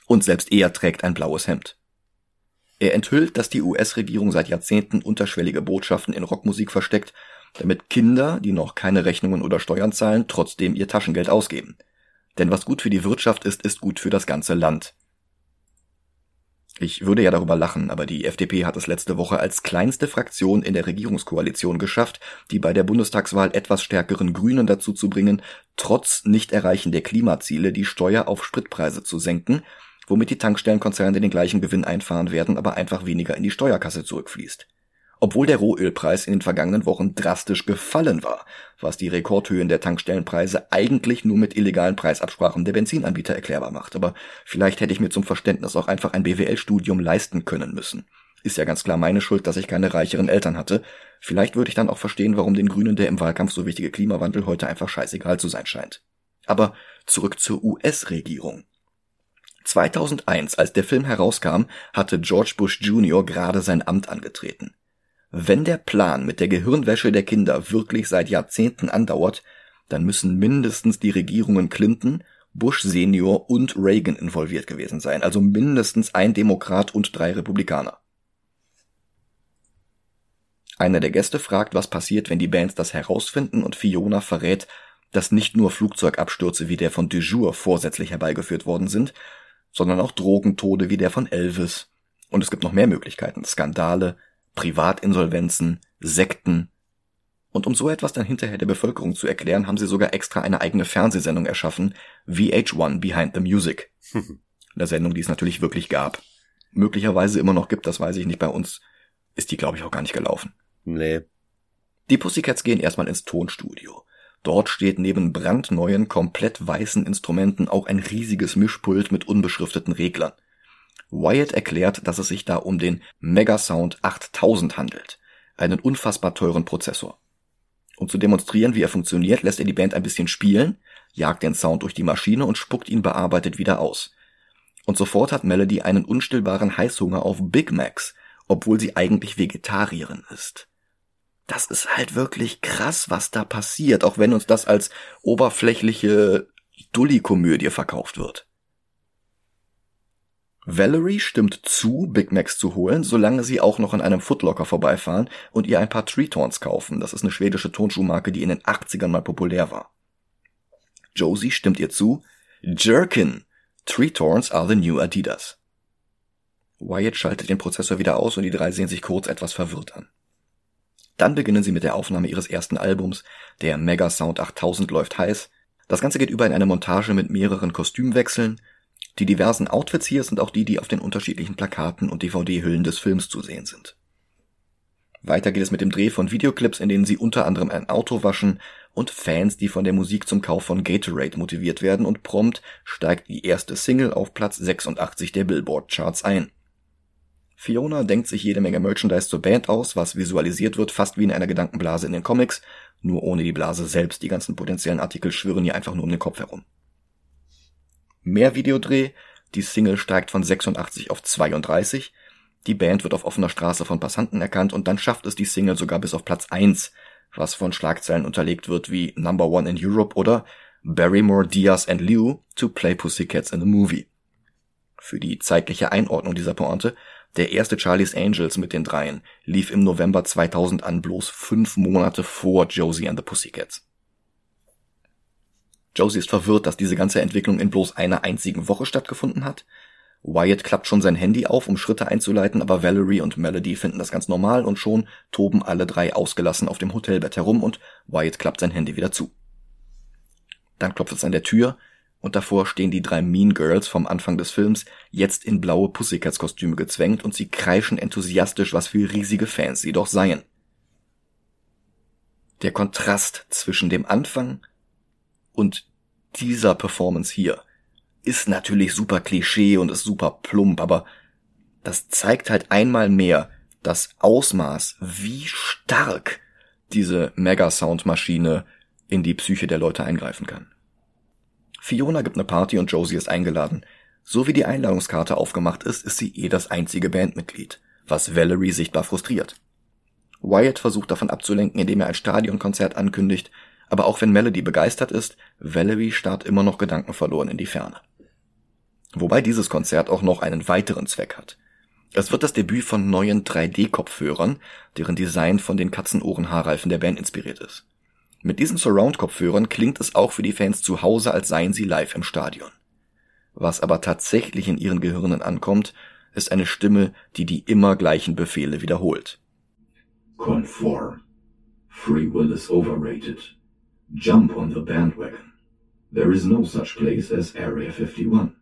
Und selbst er trägt ein blaues Hemd. Er enthüllt, dass die US-Regierung seit Jahrzehnten unterschwellige Botschaften in Rockmusik versteckt damit Kinder, die noch keine Rechnungen oder Steuern zahlen, trotzdem ihr Taschengeld ausgeben. Denn was gut für die Wirtschaft ist, ist gut für das ganze Land. Ich würde ja darüber lachen, aber die FDP hat es letzte Woche als kleinste Fraktion in der Regierungskoalition geschafft, die bei der Bundestagswahl etwas stärkeren Grünen dazu zu bringen, trotz Nichterreichen der Klimaziele die Steuer auf Spritpreise zu senken, womit die Tankstellenkonzerne den gleichen Gewinn einfahren werden, aber einfach weniger in die Steuerkasse zurückfließt obwohl der Rohölpreis in den vergangenen Wochen drastisch gefallen war, was die Rekordhöhen der Tankstellenpreise eigentlich nur mit illegalen Preisabsprachen der Benzinanbieter erklärbar macht. Aber vielleicht hätte ich mir zum Verständnis auch einfach ein BWL-Studium leisten können müssen. Ist ja ganz klar meine Schuld, dass ich keine reicheren Eltern hatte. Vielleicht würde ich dann auch verstehen, warum den Grünen der im Wahlkampf so wichtige Klimawandel heute einfach scheißegal zu sein scheint. Aber zurück zur US-Regierung. 2001, als der Film herauskam, hatte George Bush Jr. gerade sein Amt angetreten. Wenn der Plan mit der Gehirnwäsche der Kinder wirklich seit Jahrzehnten andauert, dann müssen mindestens die Regierungen Clinton, Bush Senior und Reagan involviert gewesen sein, also mindestens ein Demokrat und drei Republikaner. Einer der Gäste fragt, was passiert, wenn die Bands das herausfinden und Fiona verrät, dass nicht nur Flugzeugabstürze wie der von Dujour vorsätzlich herbeigeführt worden sind, sondern auch Drogentode wie der von Elvis. Und es gibt noch mehr Möglichkeiten, Skandale, Privatinsolvenzen, Sekten. Und um so etwas dann hinterher der Bevölkerung zu erklären, haben sie sogar extra eine eigene Fernsehsendung erschaffen, VH1 Behind the Music. Eine Sendung, die es natürlich wirklich gab. Möglicherweise immer noch gibt, das weiß ich nicht. Bei uns ist die, glaube ich, auch gar nicht gelaufen. Nee. Die Pussycats gehen erstmal ins Tonstudio. Dort steht neben brandneuen, komplett weißen Instrumenten auch ein riesiges Mischpult mit unbeschrifteten Reglern. Wyatt erklärt, dass es sich da um den Megasound 8000 handelt, einen unfassbar teuren Prozessor. Um zu demonstrieren, wie er funktioniert, lässt er die Band ein bisschen spielen, jagt den Sound durch die Maschine und spuckt ihn bearbeitet wieder aus. Und sofort hat Melody einen unstillbaren Heißhunger auf Big Macs, obwohl sie eigentlich Vegetarierin ist. Das ist halt wirklich krass, was da passiert, auch wenn uns das als oberflächliche Dully-Komödie verkauft wird. Valerie stimmt zu, Big Macs zu holen, solange sie auch noch an einem Footlocker vorbeifahren und ihr ein paar Treetons kaufen. Das ist eine schwedische Tonschuhmarke, die in den 80ern mal populär war. Josie stimmt ihr zu. Jerkin. Treetons are the new Adidas. Wyatt schaltet den Prozessor wieder aus und die drei sehen sich kurz etwas verwirrt an. Dann beginnen sie mit der Aufnahme ihres ersten Albums. Der Mega Sound 8000 läuft heiß. Das Ganze geht über in eine Montage mit mehreren Kostümwechseln, die diversen Outfits hier sind auch die, die auf den unterschiedlichen Plakaten und DVD-Hüllen des Films zu sehen sind. Weiter geht es mit dem Dreh von Videoclips, in denen sie unter anderem ein Auto waschen und Fans, die von der Musik zum Kauf von Gatorade motiviert werden und prompt steigt die erste Single auf Platz 86 der Billboard-Charts ein. Fiona denkt sich jede Menge Merchandise zur Band aus, was visualisiert wird fast wie in einer Gedankenblase in den Comics, nur ohne die Blase selbst. Die ganzen potenziellen Artikel schwirren ihr einfach nur um den Kopf herum mehr Videodreh, die Single steigt von 86 auf 32, die Band wird auf offener Straße von Passanten erkannt und dann schafft es die Single sogar bis auf Platz 1, was von Schlagzeilen unterlegt wird wie Number One in Europe oder Barrymore, Diaz and Liu to play Pussycats in a movie. Für die zeitliche Einordnung dieser Pointe, der erste Charlie's Angels mit den dreien lief im November 2000 an bloß fünf Monate vor Josie and the Pussycats. Josie ist verwirrt, dass diese ganze Entwicklung in bloß einer einzigen Woche stattgefunden hat. Wyatt klappt schon sein Handy auf, um Schritte einzuleiten, aber Valerie und Melody finden das ganz normal und schon toben alle drei ausgelassen auf dem Hotelbett herum und Wyatt klappt sein Handy wieder zu. Dann klopft es an der Tür und davor stehen die drei Mean Girls vom Anfang des Films, jetzt in blaue Pussycats-Kostüme gezwängt und sie kreischen enthusiastisch, was für riesige Fans sie doch seien. Der Kontrast zwischen dem Anfang und dieser Performance hier ist natürlich super Klischee und ist super plump, aber das zeigt halt einmal mehr das Ausmaß, wie stark diese Mega-Sound-Maschine in die Psyche der Leute eingreifen kann. Fiona gibt eine Party und Josie ist eingeladen. So wie die Einladungskarte aufgemacht ist, ist sie eh das einzige Bandmitglied, was Valerie sichtbar frustriert. Wyatt versucht davon abzulenken, indem er ein Stadionkonzert ankündigt, aber auch wenn Melody begeistert ist, Valerie starrt immer noch gedankenverloren in die Ferne. Wobei dieses Konzert auch noch einen weiteren Zweck hat. Es wird das Debüt von neuen 3D-Kopfhörern, deren Design von den Katzenohren-Haarreifen der Band inspiriert ist. Mit diesen Surround-Kopfhörern klingt es auch für die Fans zu Hause, als seien sie live im Stadion. Was aber tatsächlich in ihren Gehirnen ankommt, ist eine Stimme, die die immer gleichen Befehle wiederholt. Conform. Free will is overrated. Jump on the bandwagon. There is no such place as Area 51.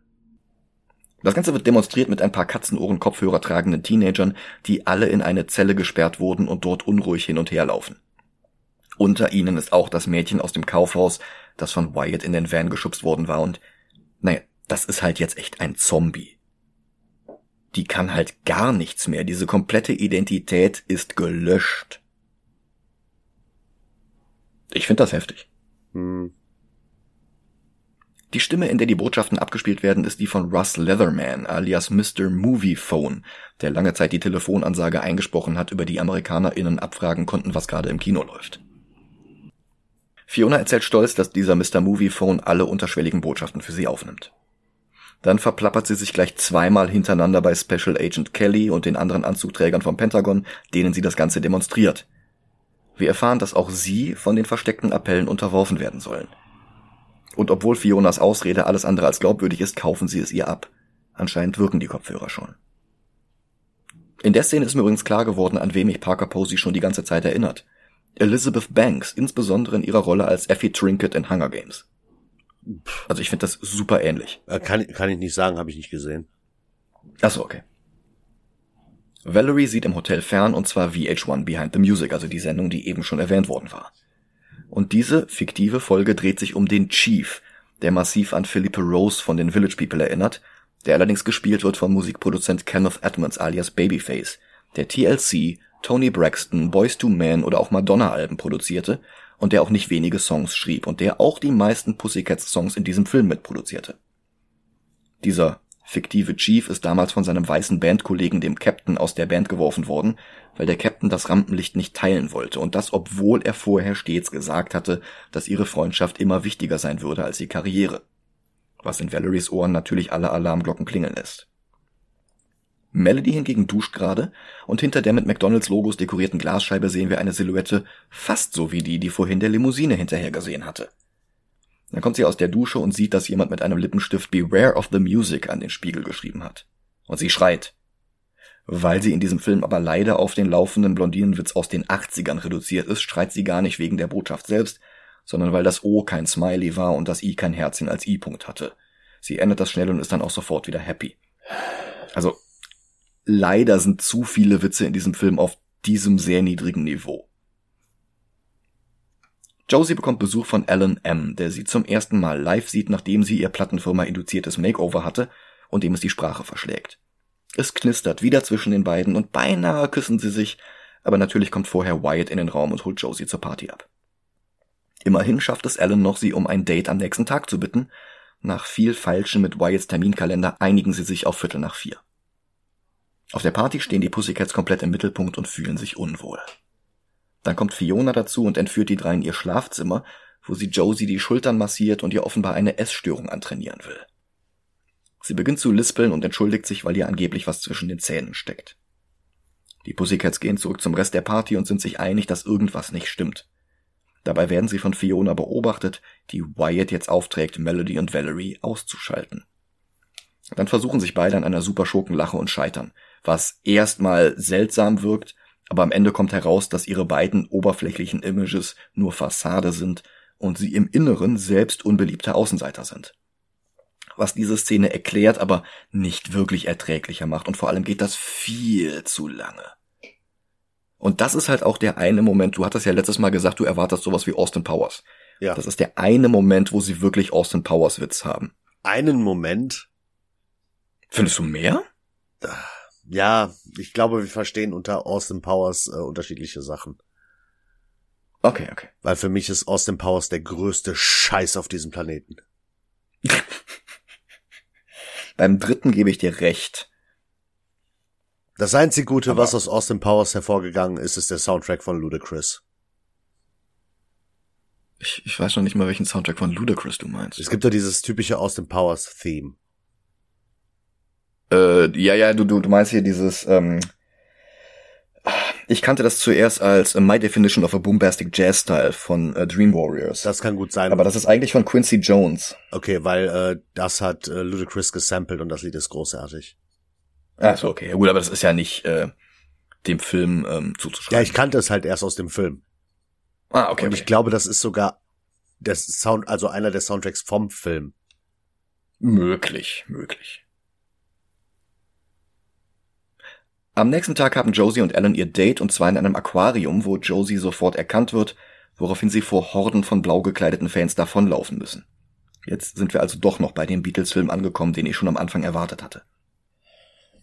Das Ganze wird demonstriert mit ein paar Katzenohren-Kopfhörer tragenden Teenagern, die alle in eine Zelle gesperrt wurden und dort unruhig hin und her laufen. Unter ihnen ist auch das Mädchen aus dem Kaufhaus, das von Wyatt in den Van geschubst worden war und, naja, das ist halt jetzt echt ein Zombie. Die kann halt gar nichts mehr, diese komplette Identität ist gelöscht. Ich finde das heftig. Hm. Die Stimme, in der die Botschaften abgespielt werden, ist die von Russ Leatherman, alias Mr. Movie Phone, der lange Zeit die Telefonansage eingesprochen hat, über die AmerikanerInnen abfragen konnten, was gerade im Kino läuft. Fiona erzählt stolz, dass dieser Mr. Movie Phone alle unterschwelligen Botschaften für sie aufnimmt. Dann verplappert sie sich gleich zweimal hintereinander bei Special Agent Kelly und den anderen Anzugträgern vom Pentagon, denen sie das Ganze demonstriert. Wir erfahren, dass auch sie von den versteckten Appellen unterworfen werden sollen. Und obwohl Fionas Ausrede alles andere als glaubwürdig ist, kaufen sie es ihr ab. Anscheinend wirken die Kopfhörer schon. In der Szene ist mir übrigens klar geworden, an wem ich Parker Posey schon die ganze Zeit erinnert. Elizabeth Banks, insbesondere in ihrer Rolle als Effie Trinket in Hunger Games. Also ich finde das super ähnlich. Äh, kann, kann ich nicht sagen, habe ich nicht gesehen. Achso, okay. Valerie sieht im Hotel fern und zwar VH1 Behind the Music, also die Sendung, die eben schon erwähnt worden war. Und diese fiktive Folge dreht sich um den Chief, der massiv an Philippe Rose von den Village People erinnert, der allerdings gespielt wird vom Musikproduzent Kenneth Edmonds alias Babyface, der TLC Tony Braxton, Boys to Men oder auch Madonna-Alben produzierte und der auch nicht wenige Songs schrieb und der auch die meisten Pussycats-Songs in diesem Film mitproduzierte. Dieser fiktive Chief ist damals von seinem weißen Bandkollegen, dem Captain, aus der Band geworfen worden, weil der Captain das Rampenlicht nicht teilen wollte und das, obwohl er vorher stets gesagt hatte, dass ihre Freundschaft immer wichtiger sein würde als die Karriere. Was in Valeries Ohren natürlich alle Alarmglocken klingeln lässt. Melody hingegen duscht gerade und hinter der mit McDonalds Logos dekorierten Glasscheibe sehen wir eine Silhouette fast so wie die, die vorhin der Limousine hinterher gesehen hatte. Dann kommt sie aus der Dusche und sieht, dass jemand mit einem Lippenstift Beware of the Music an den Spiegel geschrieben hat. Und sie schreit. Weil sie in diesem Film aber leider auf den laufenden Blondinenwitz aus den 80ern reduziert ist, schreit sie gar nicht wegen der Botschaft selbst, sondern weil das O kein Smiley war und das I kein Herzchen als I-Punkt hatte. Sie endet das schnell und ist dann auch sofort wieder happy. Also, leider sind zu viele Witze in diesem Film auf diesem sehr niedrigen Niveau. Josie bekommt Besuch von Alan M., der sie zum ersten Mal live sieht, nachdem sie ihr Plattenfirma induziertes Makeover hatte und dem es die Sprache verschlägt. Es knistert wieder zwischen den beiden und beinahe küssen sie sich, aber natürlich kommt vorher Wyatt in den Raum und holt Josie zur Party ab. Immerhin schafft es Alan noch, sie um ein Date am nächsten Tag zu bitten. Nach viel Falschen mit Wyatts Terminkalender einigen sie sich auf Viertel nach vier. Auf der Party stehen die Pussycats komplett im Mittelpunkt und fühlen sich unwohl. Dann kommt Fiona dazu und entführt die drei in ihr Schlafzimmer, wo sie Josie die Schultern massiert und ihr offenbar eine Essstörung antrainieren will. Sie beginnt zu lispeln und entschuldigt sich, weil ihr angeblich was zwischen den Zähnen steckt. Die Pussycats gehen zurück zum Rest der Party und sind sich einig, dass irgendwas nicht stimmt. Dabei werden sie von Fiona beobachtet, die Wyatt jetzt aufträgt, Melody und Valerie auszuschalten. Dann versuchen sich beide an einer super Schurkenlache und scheitern, was erstmal seltsam wirkt, aber am Ende kommt heraus, dass ihre beiden oberflächlichen Images nur Fassade sind und sie im Inneren selbst unbeliebte Außenseiter sind. Was diese Szene erklärt, aber nicht wirklich erträglicher macht und vor allem geht das viel zu lange. Und das ist halt auch der eine Moment, du hattest ja letztes Mal gesagt, du erwartest sowas wie Austin Powers. Ja. Das ist der eine Moment, wo sie wirklich Austin Powers Witz haben. Einen Moment. Findest du mehr? Ja, ich glaube, wir verstehen unter Austin Powers äh, unterschiedliche Sachen. Okay, okay. Weil für mich ist Austin Powers der größte Scheiß auf diesem Planeten. Beim dritten gebe ich dir recht. Das einzige Gute, Aber- was aus Austin Powers hervorgegangen ist, ist der Soundtrack von Ludacris. Ich, ich weiß noch nicht mal, welchen Soundtrack von Ludacris du meinst. Es gibt ja dieses typische Austin Powers Theme. Äh, ja, ja, du, du, du meinst hier dieses, ähm, ich kannte das zuerst als äh, My Definition of a Boombastic Jazz Style von äh, Dream Warriors. Das kann gut sein. Aber das ist eigentlich von Quincy Jones. okay, weil äh, das hat äh, Ludacris gesampelt und das Lied ist großartig. Ach so, okay. Ja gut, aber das ist ja nicht äh, dem Film ähm, zuzuschreiben. Ja, ich kannte es halt erst aus dem Film. ah, okay. und okay. ich glaube, das ist sogar das Sound, also einer der Soundtracks vom Film. Möglich, möglich. Am nächsten Tag haben Josie und Alan ihr Date und zwar in einem Aquarium, wo Josie sofort erkannt wird, woraufhin sie vor Horden von blau gekleideten Fans davonlaufen müssen. Jetzt sind wir also doch noch bei dem Beatles-Film angekommen, den ich schon am Anfang erwartet hatte.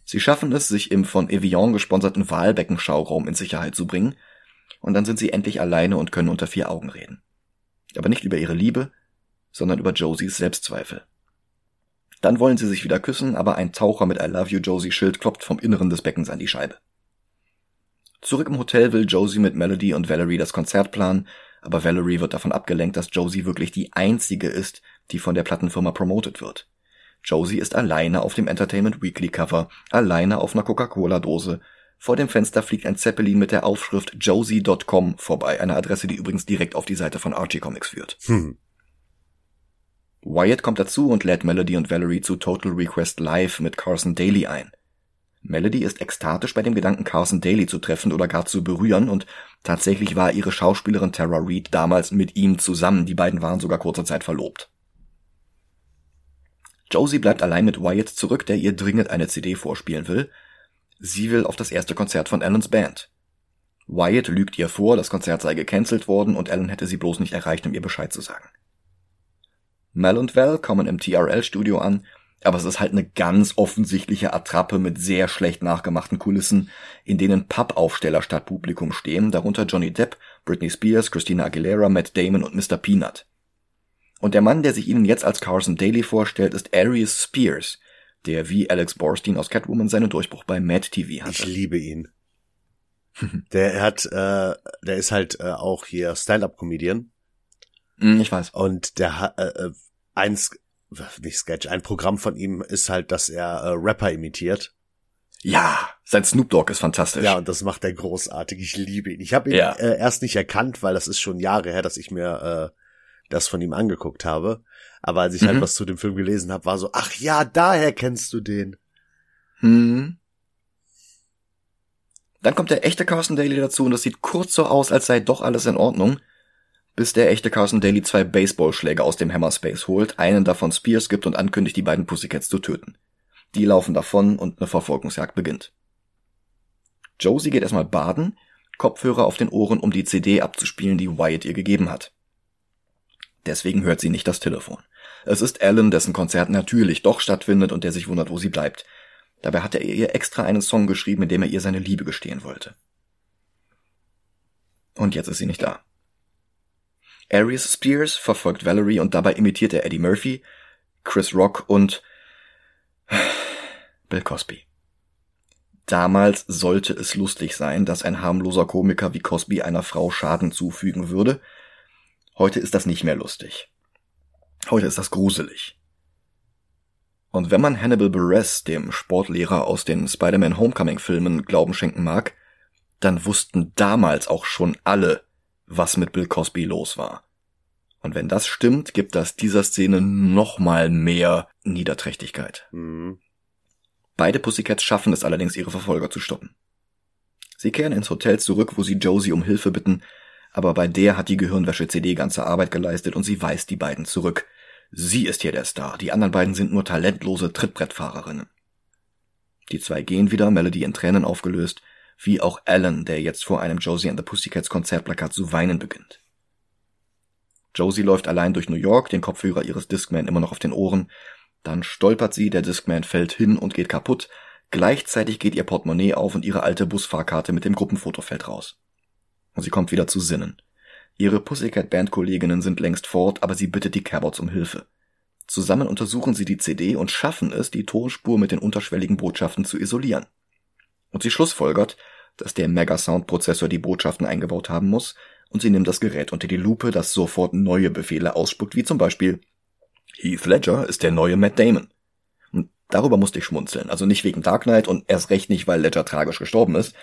Sie schaffen es, sich im von Evian gesponserten Wahlbeckenschauraum in Sicherheit zu bringen, und dann sind sie endlich alleine und können unter vier Augen reden. Aber nicht über ihre Liebe, sondern über Josies Selbstzweifel. Dann wollen sie sich wieder küssen, aber ein Taucher mit I Love You Josie Schild klopft vom Inneren des Beckens an die Scheibe. Zurück im Hotel will Josie mit Melody und Valerie das Konzert planen, aber Valerie wird davon abgelenkt, dass Josie wirklich die einzige ist, die von der Plattenfirma promotet wird. Josie ist alleine auf dem Entertainment Weekly Cover, alleine auf einer Coca-Cola-Dose. Vor dem Fenster fliegt ein Zeppelin mit der Aufschrift josie.com vorbei, eine Adresse, die übrigens direkt auf die Seite von Archie Comics führt. Hm. Wyatt kommt dazu und lädt Melody und Valerie zu Total Request Live mit Carson Daly ein. Melody ist ekstatisch bei dem Gedanken, Carson Daly zu treffen oder gar zu berühren und tatsächlich war ihre Schauspielerin Tara Reid damals mit ihm zusammen. Die beiden waren sogar kurze Zeit verlobt. Josie bleibt allein mit Wyatt zurück, der ihr dringend eine CD vorspielen will. Sie will auf das erste Konzert von Allens Band. Wyatt lügt ihr vor, das Konzert sei gecancelt worden und Alan hätte sie bloß nicht erreicht, um ihr Bescheid zu sagen. Mel und Val kommen im TRL-Studio an, aber es ist halt eine ganz offensichtliche Attrappe mit sehr schlecht nachgemachten Kulissen, in denen Pappaufsteller statt Publikum stehen, darunter Johnny Depp, Britney Spears, Christina Aguilera, Matt Damon und Mr. Peanut. Und der Mann, der sich ihnen jetzt als Carson Daly vorstellt, ist Arius Spears, der wie Alex Borstein aus Catwoman seinen Durchbruch bei Mad TV Ich hatte. liebe ihn. Der hat, äh, der ist halt äh, auch hier Stand-up-Comedian Hm, ich weiß. und der hat äh, äh, ein nicht Sketch, ein Programm von ihm ist halt, dass er äh, Rapper imitiert. Ja, sein Snoop Dogg ist fantastisch. Ja, und das macht er großartig. Ich liebe ihn. Ich habe ihn Ja. äh, erst nicht erkannt, weil das ist schon Jahre her, dass ich mir äh, das von ihm angeguckt habe. Aber als ich halt Mhm. was zu dem Film gelesen habe, war so, ach ja, daher kennst du den. Hm. Dann kommt der echte Carson Daly dazu und das sieht kurz so aus, als sei doch alles in Ordnung, bis der echte Carson Daly zwei Baseballschläge aus dem Hammerspace holt, einen davon Spears gibt und ankündigt, die beiden Pussycats zu töten. Die laufen davon und eine Verfolgungsjagd beginnt. Josie geht erstmal baden, Kopfhörer auf den Ohren, um die CD abzuspielen, die Wyatt ihr gegeben hat. Deswegen hört sie nicht das Telefon. Es ist Alan, dessen Konzert natürlich doch stattfindet und der sich wundert, wo sie bleibt. Dabei hat er ihr extra einen Song geschrieben, in dem er ihr seine Liebe gestehen wollte. Und jetzt ist sie nicht da. Arius Spears verfolgt Valerie und dabei imitiert er Eddie Murphy, Chris Rock und Bill Cosby. Damals sollte es lustig sein, dass ein harmloser Komiker wie Cosby einer Frau Schaden zufügen würde. Heute ist das nicht mehr lustig. Heute ist das gruselig. Und wenn man Hannibal Buress, dem Sportlehrer aus den Spider-Man Homecoming Filmen, Glauben schenken mag, dann wussten damals auch schon alle, was mit Bill Cosby los war. Und wenn das stimmt, gibt das dieser Szene nochmal mehr Niederträchtigkeit. Mhm. Beide Pussycats schaffen es allerdings, ihre Verfolger zu stoppen. Sie kehren ins Hotel zurück, wo sie Josie um Hilfe bitten, aber bei der hat die Gehirnwäsche-CD ganze Arbeit geleistet und sie weist die beiden zurück. Sie ist hier der Star, die anderen beiden sind nur talentlose Trittbrettfahrerinnen. Die zwei gehen wieder, Melody in Tränen aufgelöst, wie auch Alan, der jetzt vor einem Josie and the Pussycats Konzertplakat zu weinen beginnt. Josie läuft allein durch New York, den Kopfhörer ihres Discman immer noch auf den Ohren, dann stolpert sie, der Discman fällt hin und geht kaputt. Gleichzeitig geht ihr Portemonnaie auf und ihre alte Busfahrkarte mit dem Gruppenfoto fällt raus. Und sie kommt wieder zu Sinnen. Ihre Pussycat Band Kolleginnen sind längst fort, aber sie bittet die Cabots um Hilfe. Zusammen untersuchen sie die CD und schaffen es, die Tonspur mit den unterschwelligen Botschaften zu isolieren. Und sie schlussfolgert, dass der Megasound-Prozessor die Botschaften eingebaut haben muss, und sie nimmt das Gerät unter die Lupe, das sofort neue Befehle ausspuckt, wie zum Beispiel Heath Ledger ist der neue Matt Damon. Und darüber musste ich schmunzeln. Also nicht wegen Dark Knight und erst recht nicht, weil Ledger tragisch gestorben ist,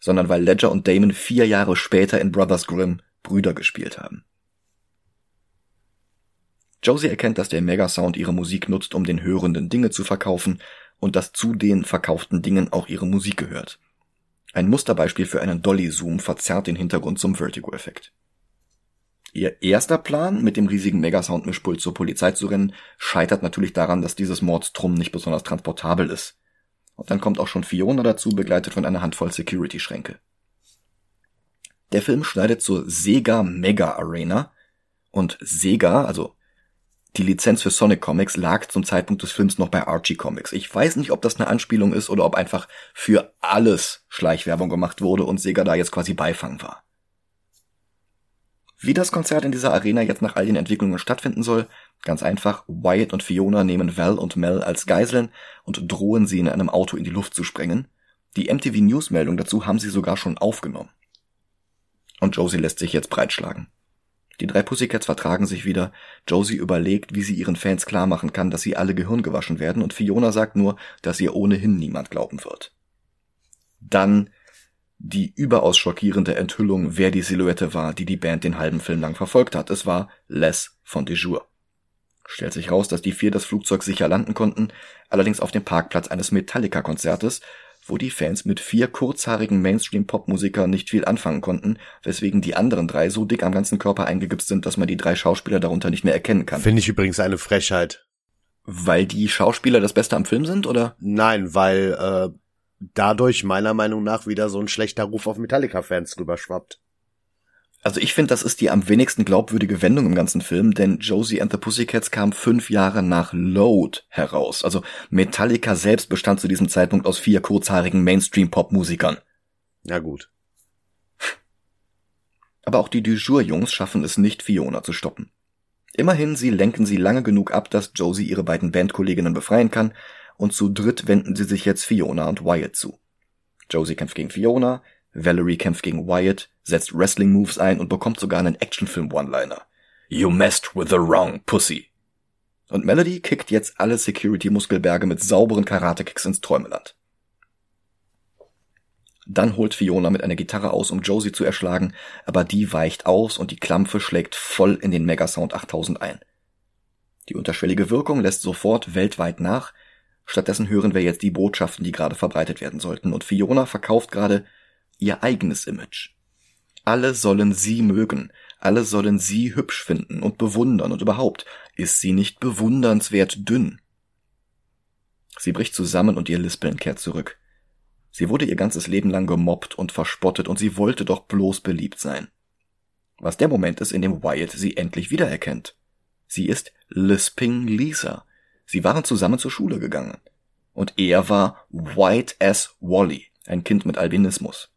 sondern weil Ledger und Damon vier Jahre später in Brothers Grimm Brüder gespielt haben. Josie erkennt, dass der Megasound ihre Musik nutzt, um den Hörenden Dinge zu verkaufen und dass zu den verkauften Dingen auch ihre Musik gehört. Ein Musterbeispiel für einen Dolly-Zoom verzerrt den Hintergrund zum Vertigo-Effekt. Ihr erster Plan, mit dem riesigen Megasound-Mischpult zur Polizei zu rennen, scheitert natürlich daran, dass dieses Mordstrom nicht besonders transportabel ist. Und dann kommt auch schon Fiona dazu, begleitet von einer Handvoll Security-Schränke. Der Film schneidet zur Sega Mega Arena und Sega, also die Lizenz für Sonic Comics, lag zum Zeitpunkt des Films noch bei Archie Comics. Ich weiß nicht, ob das eine Anspielung ist oder ob einfach für alles Schleichwerbung gemacht wurde und Sega da jetzt quasi Beifang war. Wie das Konzert in dieser Arena jetzt nach all den Entwicklungen stattfinden soll? Ganz einfach, Wyatt und Fiona nehmen Val und Mel als Geiseln und drohen sie in einem Auto in die Luft zu sprengen. Die MTV News Meldung dazu haben sie sogar schon aufgenommen. Und Josie lässt sich jetzt breitschlagen. Die drei Pussycats vertragen sich wieder. Josie überlegt, wie sie ihren Fans klar machen kann, dass sie alle Gehirn gewaschen werden und Fiona sagt nur, dass ihr ohnehin niemand glauben wird. Dann die überaus schockierende Enthüllung, wer die Silhouette war, die die Band den halben Film lang verfolgt hat. Es war Les von Dejour. Stellt sich raus, dass die vier das Flugzeug sicher landen konnten, allerdings auf dem Parkplatz eines Metallica-Konzertes, wo die Fans mit vier kurzhaarigen Mainstream-Popmusikern nicht viel anfangen konnten, weswegen die anderen drei so dick am ganzen Körper eingegipst sind, dass man die drei Schauspieler darunter nicht mehr erkennen kann. Finde ich übrigens eine Frechheit. Weil die Schauspieler das Beste am Film sind, oder? Nein, weil äh, dadurch meiner Meinung nach wieder so ein schlechter Ruf auf Metallica-Fans rüberschwappt. Also ich finde, das ist die am wenigsten glaubwürdige Wendung im ganzen Film, denn Josie and the Pussycats kam fünf Jahre nach Load heraus. Also Metallica selbst bestand zu diesem Zeitpunkt aus vier kurzhaarigen Mainstream-Pop-Musikern. Ja gut. Aber auch die Dujour-Jungs schaffen es nicht, Fiona zu stoppen. Immerhin, sie lenken sie lange genug ab, dass Josie ihre beiden Bandkolleginnen befreien kann und zu dritt wenden sie sich jetzt Fiona und Wyatt zu. Josie kämpft gegen Fiona, Valerie kämpft gegen Wyatt, setzt Wrestling-Moves ein und bekommt sogar einen Actionfilm-One-Liner. You messed with the wrong pussy. Und Melody kickt jetzt alle Security-Muskelberge mit sauberen Karate-Kicks ins Träumeland. Dann holt Fiona mit einer Gitarre aus, um Josie zu erschlagen, aber die weicht aus und die Klampfe schlägt voll in den Megasound 8000 ein. Die unterschwellige Wirkung lässt sofort weltweit nach, Stattdessen hören wir jetzt die Botschaften, die gerade verbreitet werden sollten. Und Fiona verkauft gerade ihr eigenes Image. Alle sollen sie mögen, alle sollen sie hübsch finden und bewundern und überhaupt ist sie nicht bewundernswert dünn. Sie bricht zusammen und ihr Lispeln kehrt zurück. Sie wurde ihr ganzes Leben lang gemobbt und verspottet und sie wollte doch bloß beliebt sein. Was der Moment ist, in dem Wyatt sie endlich wiedererkennt. Sie ist Lisping Lisa, Sie waren zusammen zur Schule gegangen. Und er war White as Wally, ein Kind mit Albinismus.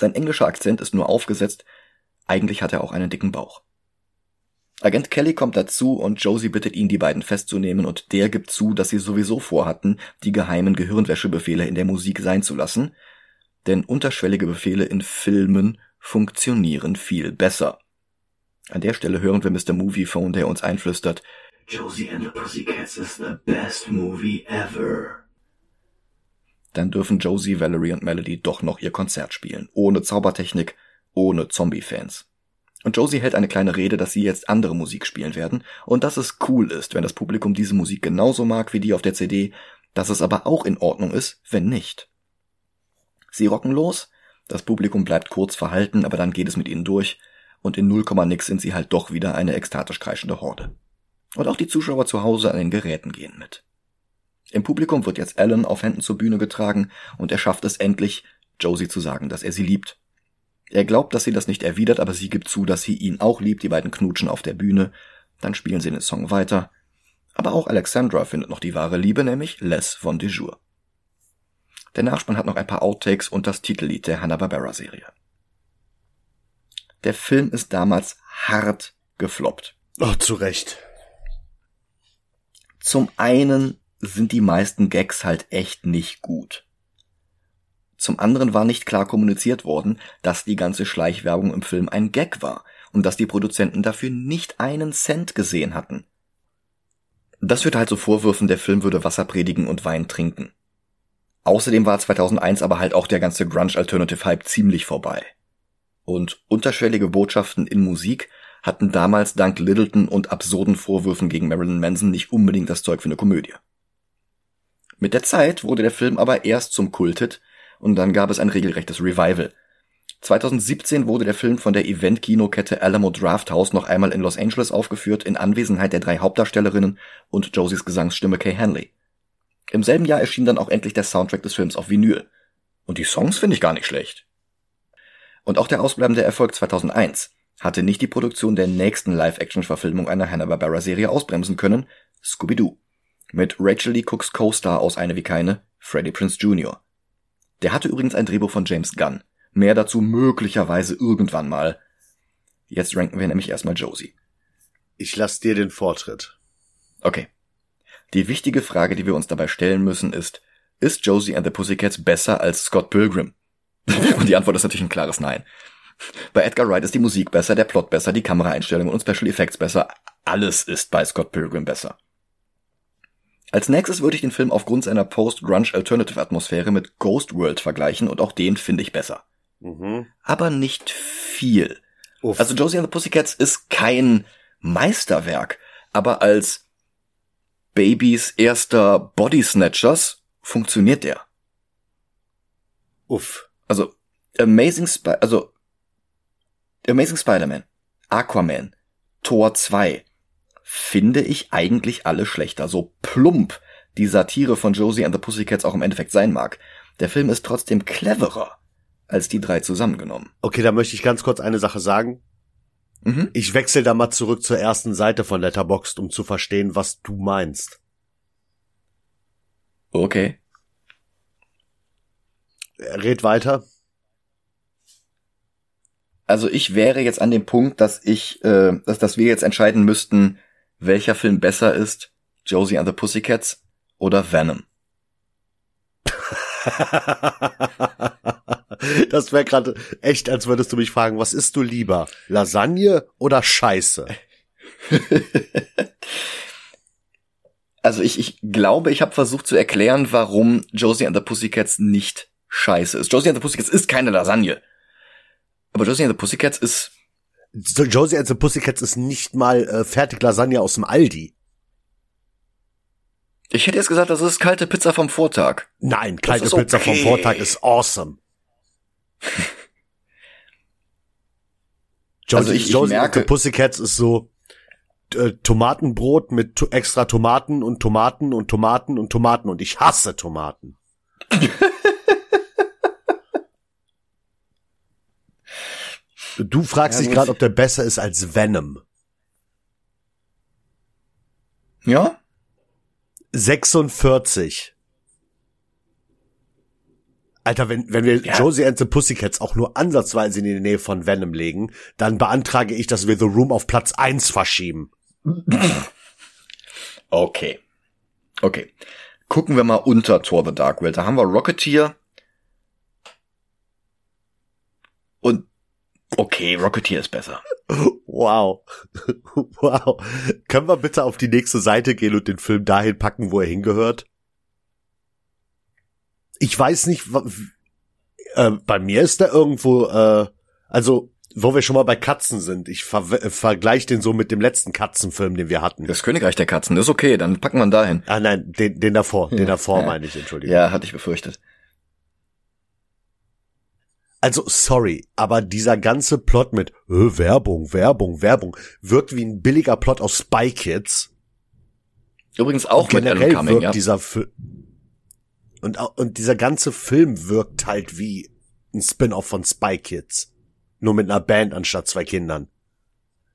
Sein englischer Akzent ist nur aufgesetzt, eigentlich hat er auch einen dicken Bauch. Agent Kelly kommt dazu und Josie bittet ihn, die beiden festzunehmen und der gibt zu, dass sie sowieso vorhatten, die geheimen Gehirnwäschebefehle in der Musik sein zu lassen, denn unterschwellige Befehle in Filmen funktionieren viel besser. An der Stelle hören wir Mr. Moviephone, der uns einflüstert, Josie and the Pussycats is the best movie ever. Dann dürfen Josie, Valerie und Melody doch noch ihr Konzert spielen, ohne Zaubertechnik, ohne Zombie-Fans. Und Josie hält eine kleine Rede, dass sie jetzt andere Musik spielen werden und dass es cool ist, wenn das Publikum diese Musik genauso mag wie die auf der CD, dass es aber auch in Ordnung ist, wenn nicht. Sie rocken los, das Publikum bleibt kurz verhalten, aber dann geht es mit ihnen durch und in 0, nix sind sie halt doch wieder eine ekstatisch kreischende Horde. Und auch die Zuschauer zu Hause an den Geräten gehen mit. Im Publikum wird jetzt Alan auf Händen zur Bühne getragen und er schafft es endlich, Josie zu sagen, dass er sie liebt. Er glaubt, dass sie das nicht erwidert, aber sie gibt zu, dass sie ihn auch liebt, die beiden knutschen auf der Bühne, dann spielen sie den Song weiter. Aber auch Alexandra findet noch die wahre Liebe, nämlich Les von Dejour. Der Nachspann hat noch ein paar Outtakes und das Titellied der Hanna-Barbera-Serie. Der Film ist damals hart gefloppt. Oh, zu Recht. Zum einen sind die meisten Gags halt echt nicht gut. Zum anderen war nicht klar kommuniziert worden, dass die ganze Schleichwerbung im Film ein Gag war und dass die Produzenten dafür nicht einen Cent gesehen hatten. Das führte halt zu Vorwürfen, der Film würde Wasser predigen und Wein trinken. Außerdem war 2001 aber halt auch der ganze Grunge Alternative Hype ziemlich vorbei. Und unterschwellige Botschaften in Musik hatten damals dank Littleton und absurden Vorwürfen gegen Marilyn Manson nicht unbedingt das Zeug für eine Komödie. Mit der Zeit wurde der Film aber erst zum Kulthit und dann gab es ein regelrechtes Revival. 2017 wurde der Film von der Event-Kinokette Alamo Drafthouse noch einmal in Los Angeles aufgeführt in Anwesenheit der drei Hauptdarstellerinnen und Josies Gesangsstimme Kay Hanley. Im selben Jahr erschien dann auch endlich der Soundtrack des Films auf Vinyl. Und die Songs finde ich gar nicht schlecht. Und auch der ausbleibende Erfolg 2001 hatte nicht die Produktion der nächsten Live-Action-Verfilmung einer Hanna-Barbera-Serie ausbremsen können, Scooby-Doo. Mit Rachel Lee Cooks Co-Star aus Eine wie keine, Freddie Prince Jr. Der hatte übrigens ein Drehbuch von James Gunn. Mehr dazu möglicherweise irgendwann mal. Jetzt ranken wir nämlich erstmal Josie. Ich lass dir den Vortritt. Okay. Die wichtige Frage, die wir uns dabei stellen müssen, ist, ist Josie and the Pussycats besser als Scott Pilgrim? und die Antwort ist natürlich ein klares Nein. Bei Edgar Wright ist die Musik besser, der Plot besser, die Kameraeinstellungen und Special Effects besser. Alles ist bei Scott Pilgrim besser. Als nächstes würde ich den Film aufgrund seiner Post-Grunge-Alternative-Atmosphäre mit Ghost World vergleichen und auch den finde ich besser. Mhm. Aber nicht viel. Uff. Also Josie and the Pussycats ist kein Meisterwerk, aber als Babys erster Body Snatchers funktioniert der. Uff. Also Amazing Spy also Amazing Spider-Man, Aquaman, Tor 2 finde ich eigentlich alle schlechter. So plump die Satire von Josie and the Pussycats auch im Endeffekt sein mag. Der Film ist trotzdem cleverer als die drei zusammengenommen. Okay, da möchte ich ganz kurz eine Sache sagen. Mhm. Ich wechsle da mal zurück zur ersten Seite von Letterboxd, um zu verstehen, was du meinst. Okay. Red weiter. Also ich wäre jetzt an dem Punkt, dass ich, äh, dass, dass wir jetzt entscheiden müssten, welcher Film besser ist, Josie and the Pussycats oder Venom. das wäre gerade echt, als würdest du mich fragen, was isst du lieber? Lasagne oder Scheiße? Also ich, ich glaube, ich habe versucht zu erklären, warum Josie and the Pussycats nicht scheiße ist. Josie and the Pussycats ist keine Lasagne. Aber Josie and the Pussycats ist Josie and the Pussycats ist nicht mal äh, fertig Lasagne aus dem Aldi. Ich hätte jetzt gesagt, das ist kalte Pizza vom Vortag. Nein, kalte Pizza vom okay. Vortag ist awesome. Josie, Also ich- ich Josie and merke- the Pussycats ist so äh, Tomatenbrot mit to extra Tomaten und Tomaten und Tomaten und Tomaten und ich hasse Tomaten. Du fragst Ja, dich gerade, ob der besser ist als Venom. Ja? 46. Alter, wenn, wenn wir Ja. Josie and the Pussycats auch nur ansatzweise in die Nähe von Venom legen, dann beantrage ich, dass wir The Room auf Platz 1 verschieben. Okay. Okay. Gucken wir mal unter Thor the Dark World. Da haben wir Rocketeer. Und okay, Rocketeer ist besser. Wow. wow. Können wir bitte auf die nächste Seite gehen und den Film dahin packen, wo er hingehört? Ich weiß nicht, äh, bei mir ist der irgendwo, äh, also, wo wir schon mal bei Katzen sind. Ich ver vergleiche den so mit dem letzten Katzenfilm, den wir hatten. Das Königreich der Katzen, ist okay, dann packen wir ihn dahin. Ah nein, den, den davor, den davor Ja. meine ich, Entschuldigung. Ja, hatte ich befürchtet. Also sorry, aber dieser ganze Plot mit äh, Werbung, Werbung, Werbung wirkt wie ein billiger Plot aus Spy Kids. Übrigens auch mit Alan generell Cumming, wirkt ja. dieser Film und, und dieser ganze Film wirkt halt wie ein Spin-off von Spy Kids. Nur mit einer Band anstatt zwei Kindern.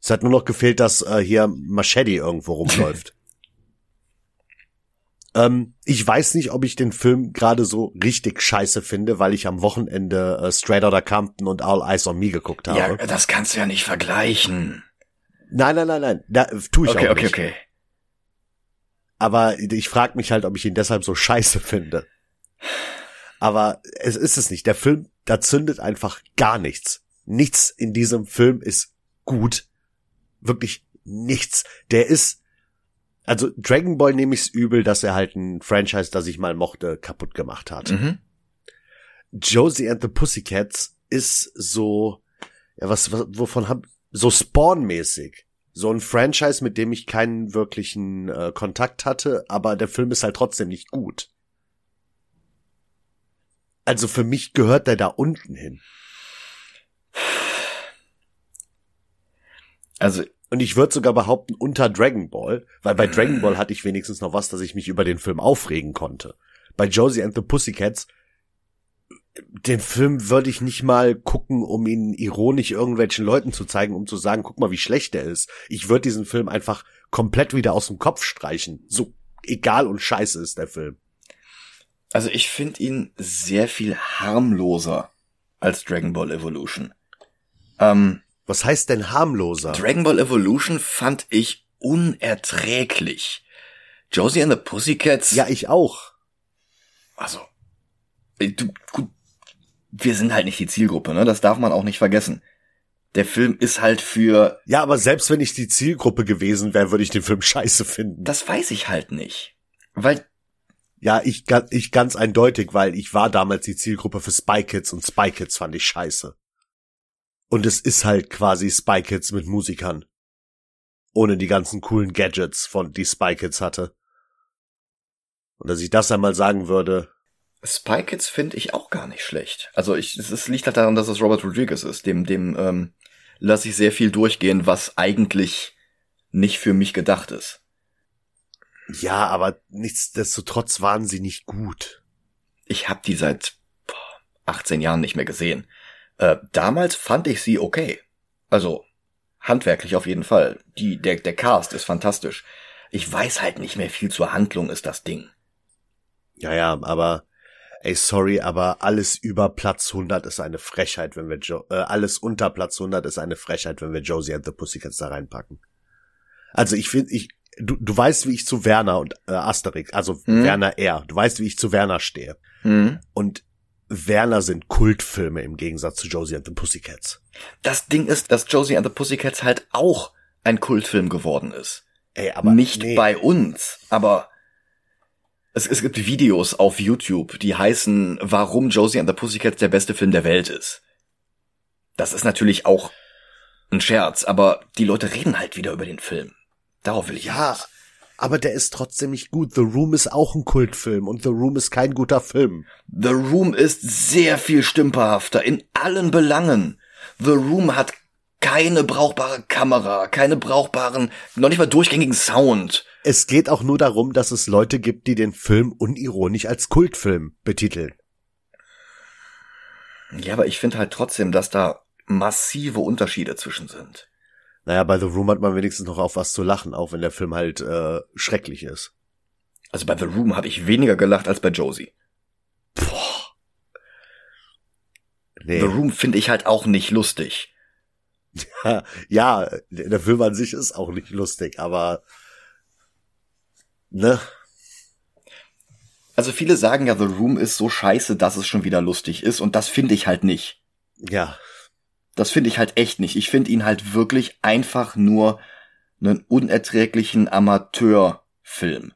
Es hat nur noch gefehlt, dass äh, hier Machete irgendwo rumläuft. ähm, ich weiß nicht, ob ich den Film gerade so richtig scheiße finde, weil ich am Wochenende äh, Straight Outta Compton und All Eyes on Me geguckt habe. Ja, das kannst du ja nicht vergleichen. Nein, nein, nein, nein. Da, tu ich Okay, auch okay, nicht. okay. Aber ich frage mich halt, ob ich ihn deshalb so scheiße finde. Aber es ist es nicht. Der Film, da zündet einfach gar nichts. Nichts in diesem Film ist gut. Wirklich nichts. Der ist, also Dragon Ball nehme ich's übel, dass er halt ein Franchise, das ich mal mochte, kaputt gemacht hat. Mhm. Josie and the Pussycats ist so, ja, was, was wovon hab, so Spawn-mäßig. So ein Franchise, mit dem ich keinen wirklichen äh, Kontakt hatte, aber der Film ist halt trotzdem nicht gut. Also für mich gehört der da unten hin. Also, Und ich würde sogar behaupten, unter Dragon Ball, weil bei Dragon Ball hatte ich wenigstens noch was, dass ich mich über den Film aufregen konnte. Bei Josie and the Pussycats, den Film würde ich nicht mal gucken, um ihn ironisch irgendwelchen Leuten zu zeigen, um zu sagen, guck mal, wie schlecht der ist. Ich würde diesen Film einfach komplett wieder aus dem Kopf streichen. So egal und scheiße ist der Film. also ich finde ihn sehr viel harmloser als Dragon Ball Evolution. Ähm, Was heißt denn harmloser? Dragon Ball Evolution fand ich unerträglich. Josie and the Pussycats. ja, ich auch. Also, du, gut, wir sind halt nicht die Zielgruppe, ne? Das darf man auch nicht vergessen. Der Film ist halt für, Ja, aber selbst wenn ich die Zielgruppe gewesen wäre, würde ich den Film scheiße finden. das weiß ich halt nicht. Weil, Ja, ich, ich ganz eindeutig, weil ich war damals die Zielgruppe für Spy Kids und Spy Kids fand ich scheiße. Und es ist halt quasi Spy Kids mit Musikern. Ohne die ganzen coolen Gadgets, von die Spy Kids hatte. Und dass ich das einmal sagen würde, Spy Kids finde ich auch gar nicht schlecht. Also ich, es liegt halt daran, dass es Robert Rodriguez ist. Dem, dem ähm, lasse ich sehr viel durchgehen, was eigentlich nicht für mich gedacht ist. ja, aber nichtsdestotrotz waren sie nicht gut. Ich habe die seit boah, 18 Jahren nicht mehr gesehen. Äh, damals fand ich sie okay. Also handwerklich auf jeden Fall. Die, der, der Cast ist fantastisch. Ich weiß halt nicht mehr viel zur Handlung ist das Ding. Ja, ja, aber ey, sorry, aber alles über Platz 100 ist eine Frechheit, wenn wir jo äh, alles unter Platz 100 ist eine Frechheit, wenn wir Josie and the Pussycats da reinpacken. Also ich finde, ich du, du weißt, wie ich zu Werner und äh, Asterix, also Hm. Werner R. Du weißt, wie ich zu Werner stehe. Mhm. Und Werner sind Kultfilme im Gegensatz zu Josie and the Pussycats. Das Ding ist, dass Josie and the Pussycats halt auch ein Kultfilm geworden ist. Ey, aber nicht nee. bei uns, aber es, es gibt Videos auf YouTube, die heißen, warum Josie and the Pussycats der beste Film der Welt ist. Das ist natürlich auch ein Scherz, aber die Leute reden halt wieder über den Film. Darauf will ich Ja, hinaus. Aber der ist trotzdem nicht gut. The Room ist auch ein Kultfilm und The Room ist kein guter Film. The Room ist sehr viel stümperhafter in allen Belangen. The Room hat keine brauchbare Kamera, keine brauchbaren, noch nicht mal durchgängigen Sound. Es geht auch nur darum, dass es Leute gibt, die den Film unironisch als Kultfilm betiteln. Ja, aber ich finde halt trotzdem, dass da massive Unterschiede zwischen sind. Naja, bei The Room hat man wenigstens noch auf was zu lachen, auch wenn der Film halt äh, schrecklich ist. Also bei The Room habe ich weniger gelacht als bei Josie. Boah. Nee. The Room finde ich halt auch nicht lustig. ja, der Film an sich ist auch nicht lustig, aber ne? Also viele sagen ja, The Room ist so scheiße, dass es schon wieder lustig ist und das finde ich halt nicht. Ja. Das finde ich halt echt nicht. Ich finde ihn halt wirklich einfach nur einen unerträglichen Amateurfilm,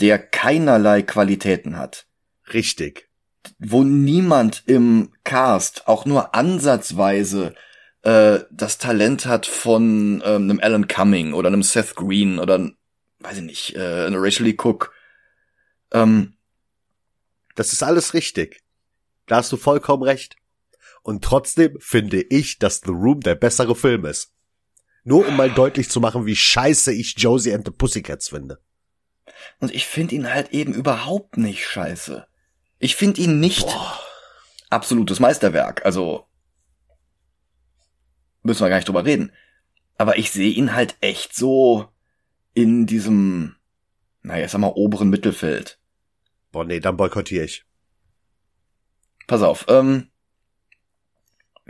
der keinerlei Qualitäten hat. Richtig. Wo niemand im Cast auch nur ansatzweise äh, das Talent hat von ähm, einem Alan Cumming oder einem Seth Green oder weiß ich nicht, äh, eine Rachel Lee Cook. Ähm, das ist alles richtig. Da hast du vollkommen recht. Und trotzdem finde ich, dass The Room der bessere Film ist. Nur um mal deutlich zu machen, wie scheiße ich Josie and the Pussycats finde. Und ich finde ihn halt eben überhaupt nicht scheiße. Ich finde ihn nicht Boah. absolutes Meisterwerk. Also müssen wir gar nicht drüber reden. Aber ich sehe ihn halt echt so in diesem, naja, sag mal, oberen Mittelfeld. Boah, nee, dann boykottiere ich. Pass auf, ähm,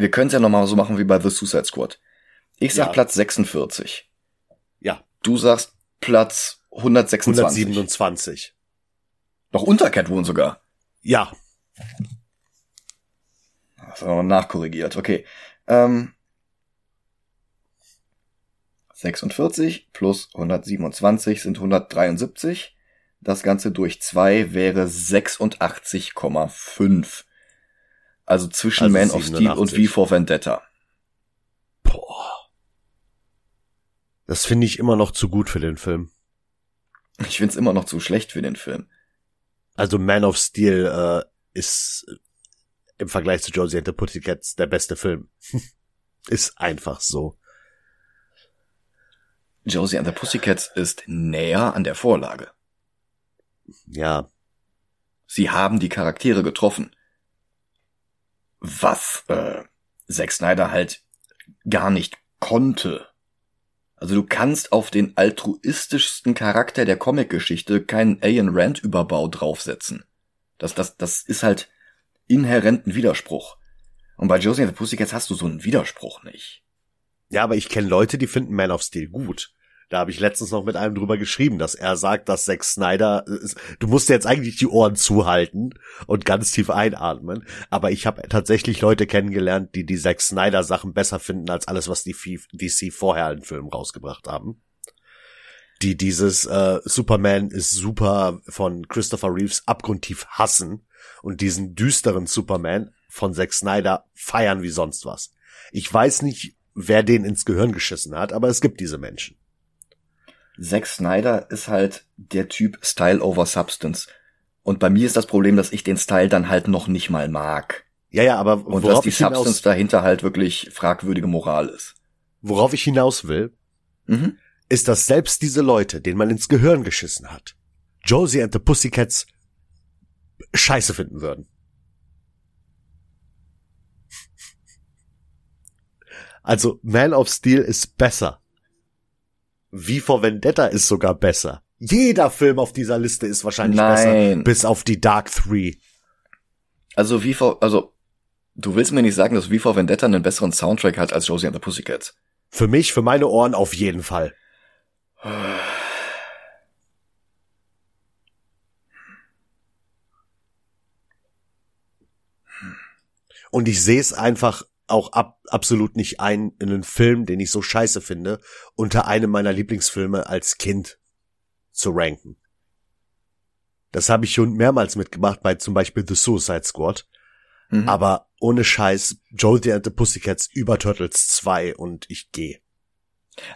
wir können es ja nochmal so machen wie bei The Suicide Squad. Ich sag ja. Platz 46. Ja. Du sagst Platz 126. 127. Noch unter Catwoman sogar. Ja. Das haben wir nachkorrigiert. Okay. Ähm, 46 plus 127 sind 173. Das Ganze durch zwei wäre 86,5. Also zwischen also Man of Steel und V for Vendetta. Boah. Das finde ich immer noch zu gut für den Film. Ich finde es immer noch zu schlecht für den Film. Also Man of Steel äh, ist im Vergleich zu Josie and the Pussycats der beste Film. ist einfach so. Josie and the Pussycats ist näher an der Vorlage. Ja. Sie haben die Charaktere getroffen was äh, Zack Snyder halt gar nicht konnte. Also du kannst auf den altruistischsten Charakter der Comicgeschichte keinen Ayn Rand Überbau draufsetzen. Das, das, das ist halt inhärenten Widerspruch. Und bei Josie and the Pussycats hast du so einen Widerspruch nicht. Ja, aber ich kenne Leute, die finden Man of Steel gut. Da habe ich letztens noch mit einem drüber geschrieben, dass er sagt, dass Zack Snyder, du musst jetzt eigentlich die Ohren zuhalten und ganz tief einatmen, aber ich habe tatsächlich Leute kennengelernt, die die Zack Snyder Sachen besser finden als alles, was die DC vorher in Filmen rausgebracht haben. Die dieses äh, Superman ist super von Christopher Reeves abgrundtief hassen und diesen düsteren Superman von Zack Snyder feiern wie sonst was. Ich weiß nicht, wer den ins Gehirn geschissen hat, aber es gibt diese Menschen. Zack Snyder ist halt der Typ Style over Substance. Und bei mir ist das Problem, dass ich den Style dann halt noch nicht mal mag. Ja, ja, aber und dass die Substance dahinter halt wirklich fragwürdige Moral ist. Worauf ich hinaus will, mhm. ist, dass selbst diese Leute, denen man ins Gehirn geschissen hat, Josie and the Pussycats scheiße finden würden. Also Man of Steel ist besser wie vor Vendetta ist sogar besser. Jeder Film auf dieser Liste ist wahrscheinlich Nein. besser, bis auf die Dark Three. Also wie vor, also du willst mir nicht sagen, dass wie vor Vendetta einen besseren Soundtrack hat als Josie and the Pussycats? Für mich, für meine Ohren auf jeden Fall. Und ich sehe es einfach auch ab, absolut nicht ein, in einen Film, den ich so scheiße finde, unter einem meiner Lieblingsfilme als Kind zu ranken. Das habe ich schon mehrmals mitgemacht bei zum Beispiel The Suicide Squad. Mhm. Aber ohne Scheiß, Josie and the Pussycats über Turtles 2 und ich gehe.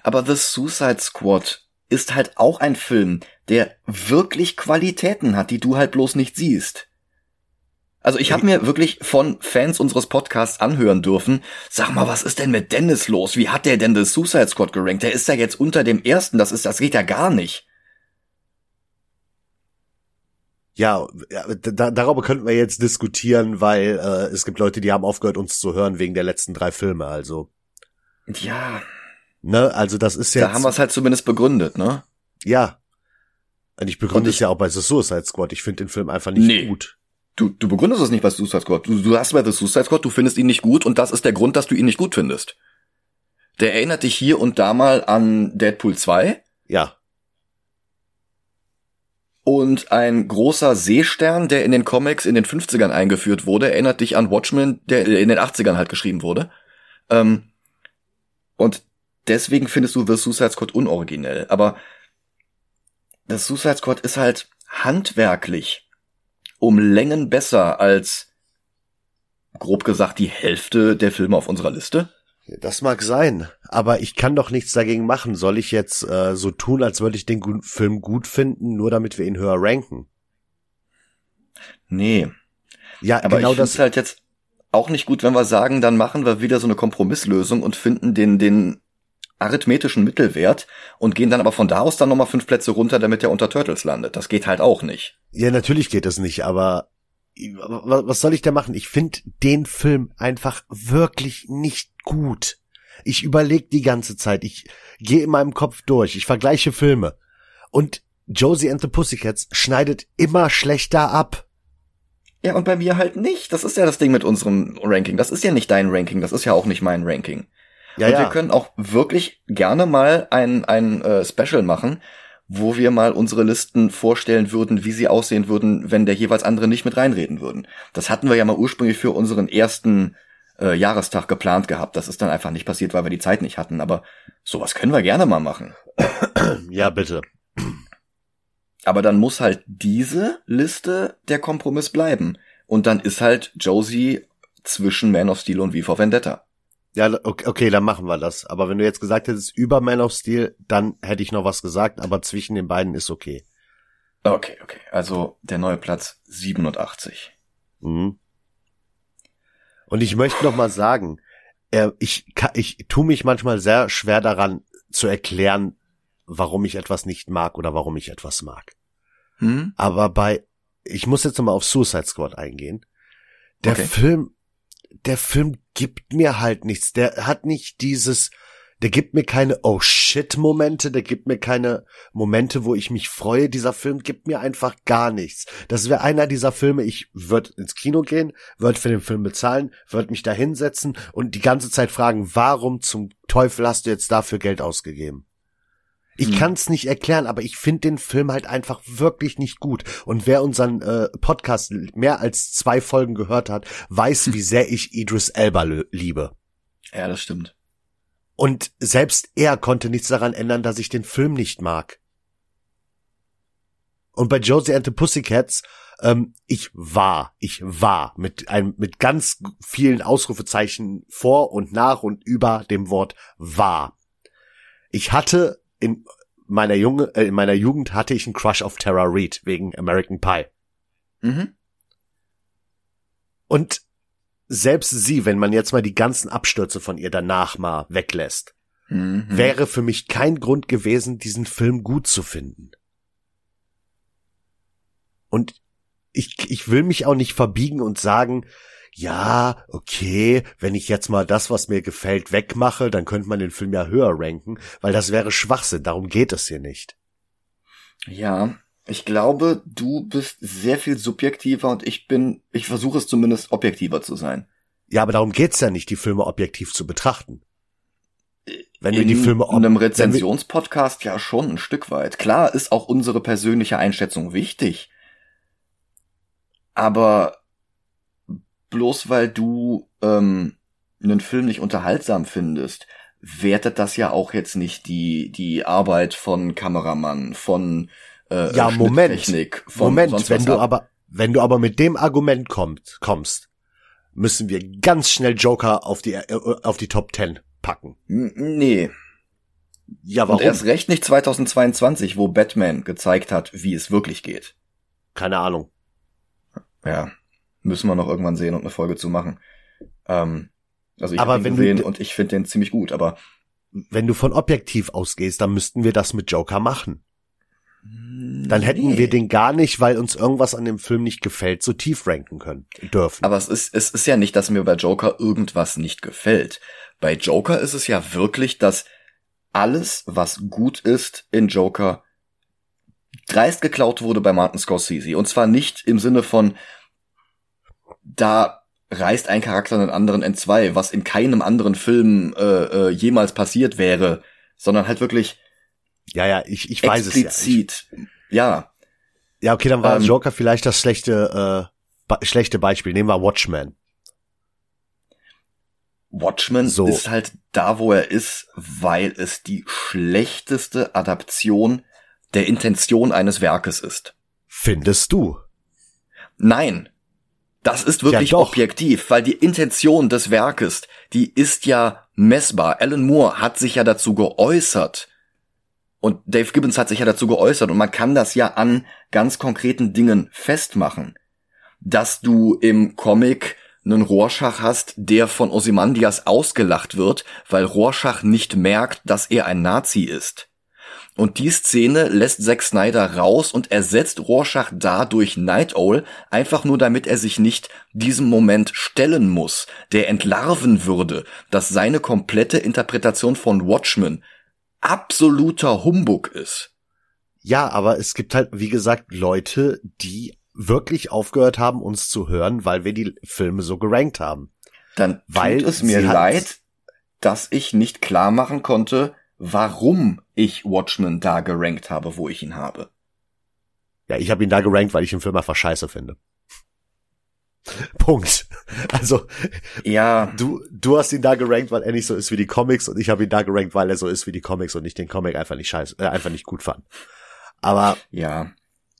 Aber The Suicide Squad ist halt auch ein Film, der wirklich Qualitäten hat, die du halt bloß nicht siehst. Also ich habe mir wirklich von Fans unseres Podcasts anhören dürfen, sag mal, was ist denn mit Dennis los? Wie hat der denn das Suicide Squad gerankt? Der ist ja jetzt unter dem ersten, das ist, das geht ja gar nicht. Ja, da, darüber könnten wir jetzt diskutieren, weil äh, es gibt Leute, die haben aufgehört, uns zu hören wegen der letzten drei Filme, also. Ja. Ne, also das ist jetzt. Da haben wir es halt zumindest begründet, ne? Ja. Und ich begründe es ja auch bei The Suicide Squad. Ich finde den Film einfach nicht nee. gut. Du, du begründest es nicht bei Suicide Squad. Du, du hast bei The Suicide Squad, du findest ihn nicht gut und das ist der Grund, dass du ihn nicht gut findest. Der erinnert dich hier und da mal an Deadpool 2. Ja. Und ein großer Seestern, der in den Comics in den 50ern eingeführt wurde, erinnert dich an Watchmen, der in den 80ern halt geschrieben wurde. Ähm, und deswegen findest du The Suicide Squad unoriginell. Aber das Suicide Squad ist halt handwerklich um Längen besser als grob gesagt die Hälfte der Filme auf unserer Liste. Das mag sein, aber ich kann doch nichts dagegen machen. Soll ich jetzt äh, so tun, als würde ich den gu Film gut finden, nur damit wir ihn höher ranken? Nee. Ja, Aber genau ich das. finde halt jetzt auch nicht gut, wenn wir sagen, dann machen wir wieder so eine Kompromisslösung und finden den, den arithmetischen Mittelwert und gehen dann aber von da aus dann nochmal fünf Plätze runter, damit er unter Turtles landet. Das geht halt auch nicht. Ja, natürlich geht das nicht, aber wa- was soll ich da machen? Ich finde den Film einfach wirklich nicht gut. Ich überlege die ganze Zeit, ich gehe in meinem Kopf durch, ich vergleiche Filme und Josie and the Pussycats schneidet immer schlechter ab. Ja, und bei mir halt nicht. Das ist ja das Ding mit unserem Ranking. Das ist ja nicht dein Ranking, das ist ja auch nicht mein Ranking. Ja, und ja. wir können auch wirklich gerne mal ein, ein äh, Special machen, wo wir mal unsere Listen vorstellen würden, wie sie aussehen würden, wenn der jeweils andere nicht mit reinreden würden. Das hatten wir ja mal ursprünglich für unseren ersten äh, Jahrestag geplant gehabt. Das ist dann einfach nicht passiert, weil wir die Zeit nicht hatten. Aber sowas können wir gerne mal machen. ja, bitte. Aber dann muss halt diese Liste der Kompromiss bleiben. Und dann ist halt Josie zwischen Man of Steel und V for Vendetta. Ja, okay, okay, dann machen wir das. Aber wenn du jetzt gesagt hättest, über Man of Steel, dann hätte ich noch was gesagt, aber zwischen den beiden ist okay. Okay, okay. Also der neue Platz 87. Mhm. Und ich möchte noch mal sagen, äh, ich, ich tu mich manchmal sehr schwer daran zu erklären, warum ich etwas nicht mag oder warum ich etwas mag. Hm? Aber bei, ich muss jetzt noch mal auf Suicide Squad eingehen. Der Okay. Film, der Film gibt mir halt nichts. Der hat nicht dieses, der gibt mir keine Oh shit Momente, der gibt mir keine Momente, wo ich mich freue. Dieser Film gibt mir einfach gar nichts. Das wäre einer dieser Filme, ich würde ins Kino gehen, würde für den Film bezahlen, würde mich da hinsetzen und die ganze Zeit fragen, warum zum Teufel hast du jetzt dafür Geld ausgegeben? Ich Hm. kann's nicht erklären, aber ich finde den Film halt einfach wirklich nicht gut. Und wer unseren äh, Podcast mehr als zwei Folgen gehört hat, weiß, wie sehr ich Idris Elba liebe. Ja, das stimmt. Und selbst er konnte nichts daran ändern, dass ich den Film nicht mag. Und bei Josie and the Pussycats, ähm, ich war, ich war mit einem, mit ganz vielen Ausrufezeichen vor und nach und über dem Wort war. Ich hatte in meiner Junge, äh, in meiner Jugend hatte ich einen Crush auf Tara Reid wegen American Pie. Mhm. Und selbst sie, wenn man jetzt mal die ganzen Abstürze von ihr danach mal weglässt, Mhm. wäre für mich kein Grund gewesen, diesen Film gut zu finden. Und ich, ich will mich auch nicht verbiegen und sagen, ja, okay, wenn ich jetzt mal das, was mir gefällt, wegmache, dann könnte man den Film ja höher ranken, weil das wäre Schwachsinn, darum geht es hier nicht. Ja, ich glaube, du bist sehr viel subjektiver und ich bin, ich versuche es zumindest objektiver zu sein. Ja, aber darum geht's ja nicht, die Filme objektiv zu betrachten. Wenn wir In die Filme ob- einem Rezensionspodcast ja schon ein Stück weit. Klar ist auch unsere persönliche Einschätzung wichtig. Aber bloß weil du ähm, einen Film nicht unterhaltsam findest, wertet das ja auch jetzt nicht die die Arbeit von Kameramann, von äh, Ja, Moment. Von Moment, wenn du ab. aber, wenn du aber mit dem Argument kommt, kommst, müssen wir ganz schnell Joker auf die, äh, auf die Top 10 packen. Nee, Ja, und warum? erst recht nicht 2022, wo Batman gezeigt hat, wie es wirklich geht. Keine Ahnung. Ja, müssen wir noch irgendwann sehen und eine Folge zu machen. Ähm, also ich habe ihn du gesehen und ich finde den ziemlich gut, aber Wenn du von objektiv ausgehst, dann müssten wir das mit Joker machen. Dann hätten Nee. wir den gar nicht, weil uns irgendwas an dem Film nicht gefällt, so tief ranken können, dürfen. Aber es ist, es ist ja nicht, dass mir bei Joker irgendwas nicht gefällt. Bei Joker ist es ja wirklich, dass alles, was gut ist in Joker, dreist geklaut wurde bei Martin Scorsese. Und zwar nicht im Sinne von, da reißt ein Charakter einen anderen entzwei, was in keinem anderen Film äh, äh, jemals passiert wäre, sondern halt wirklich ja, ja, ich, ich weiß explizit. es ja. Ich, ja. Ja, okay, dann war ähm, Joker vielleicht das schlechte, äh, schlechte Beispiel. Nehmen wir Watchmen. Watchmen so. ist halt da, wo er ist, weil es die schlechteste Adaption der Intention eines Werkes ist. Findest du? Nein. Das ist wirklich ja, objektiv, weil die Intention des Werkes, die ist ja messbar. Alan Moore hat sich ja dazu geäußert. Und Dave Gibbons hat sich ja dazu geäußert und man kann das ja an ganz konkreten Dingen festmachen. Dass du im Comic einen Rorschach hast, der von Ozymandias ausgelacht wird, weil Rorschach nicht merkt, dass er ein Nazi ist. Und die Szene lässt Zack Snyder raus und ersetzt Rorschach dadurch Night Owl, einfach nur damit er sich nicht diesem Moment stellen muss, der entlarven würde, dass seine komplette Interpretation von Watchmen absoluter Humbug ist. Ja, aber es gibt halt, wie gesagt, Leute, die wirklich aufgehört haben, uns zu hören, weil wir die Filme so gerankt haben. Dann weil tut es mir leid, dass ich nicht klar machen konnte, warum ich Watchmen da gerankt habe, wo ich ihn habe. Ja, ich habe ihn da gerankt, weil ich den Film einfach scheiße finde. Punkt. Also, ja. Du, du hast ihn da gerankt, weil er nicht so ist wie die Comics und ich habe ihn da gerankt, weil er so ist wie die Comics und ich den Comic einfach nicht scheiße, äh, einfach nicht gut fand. Aber, ja.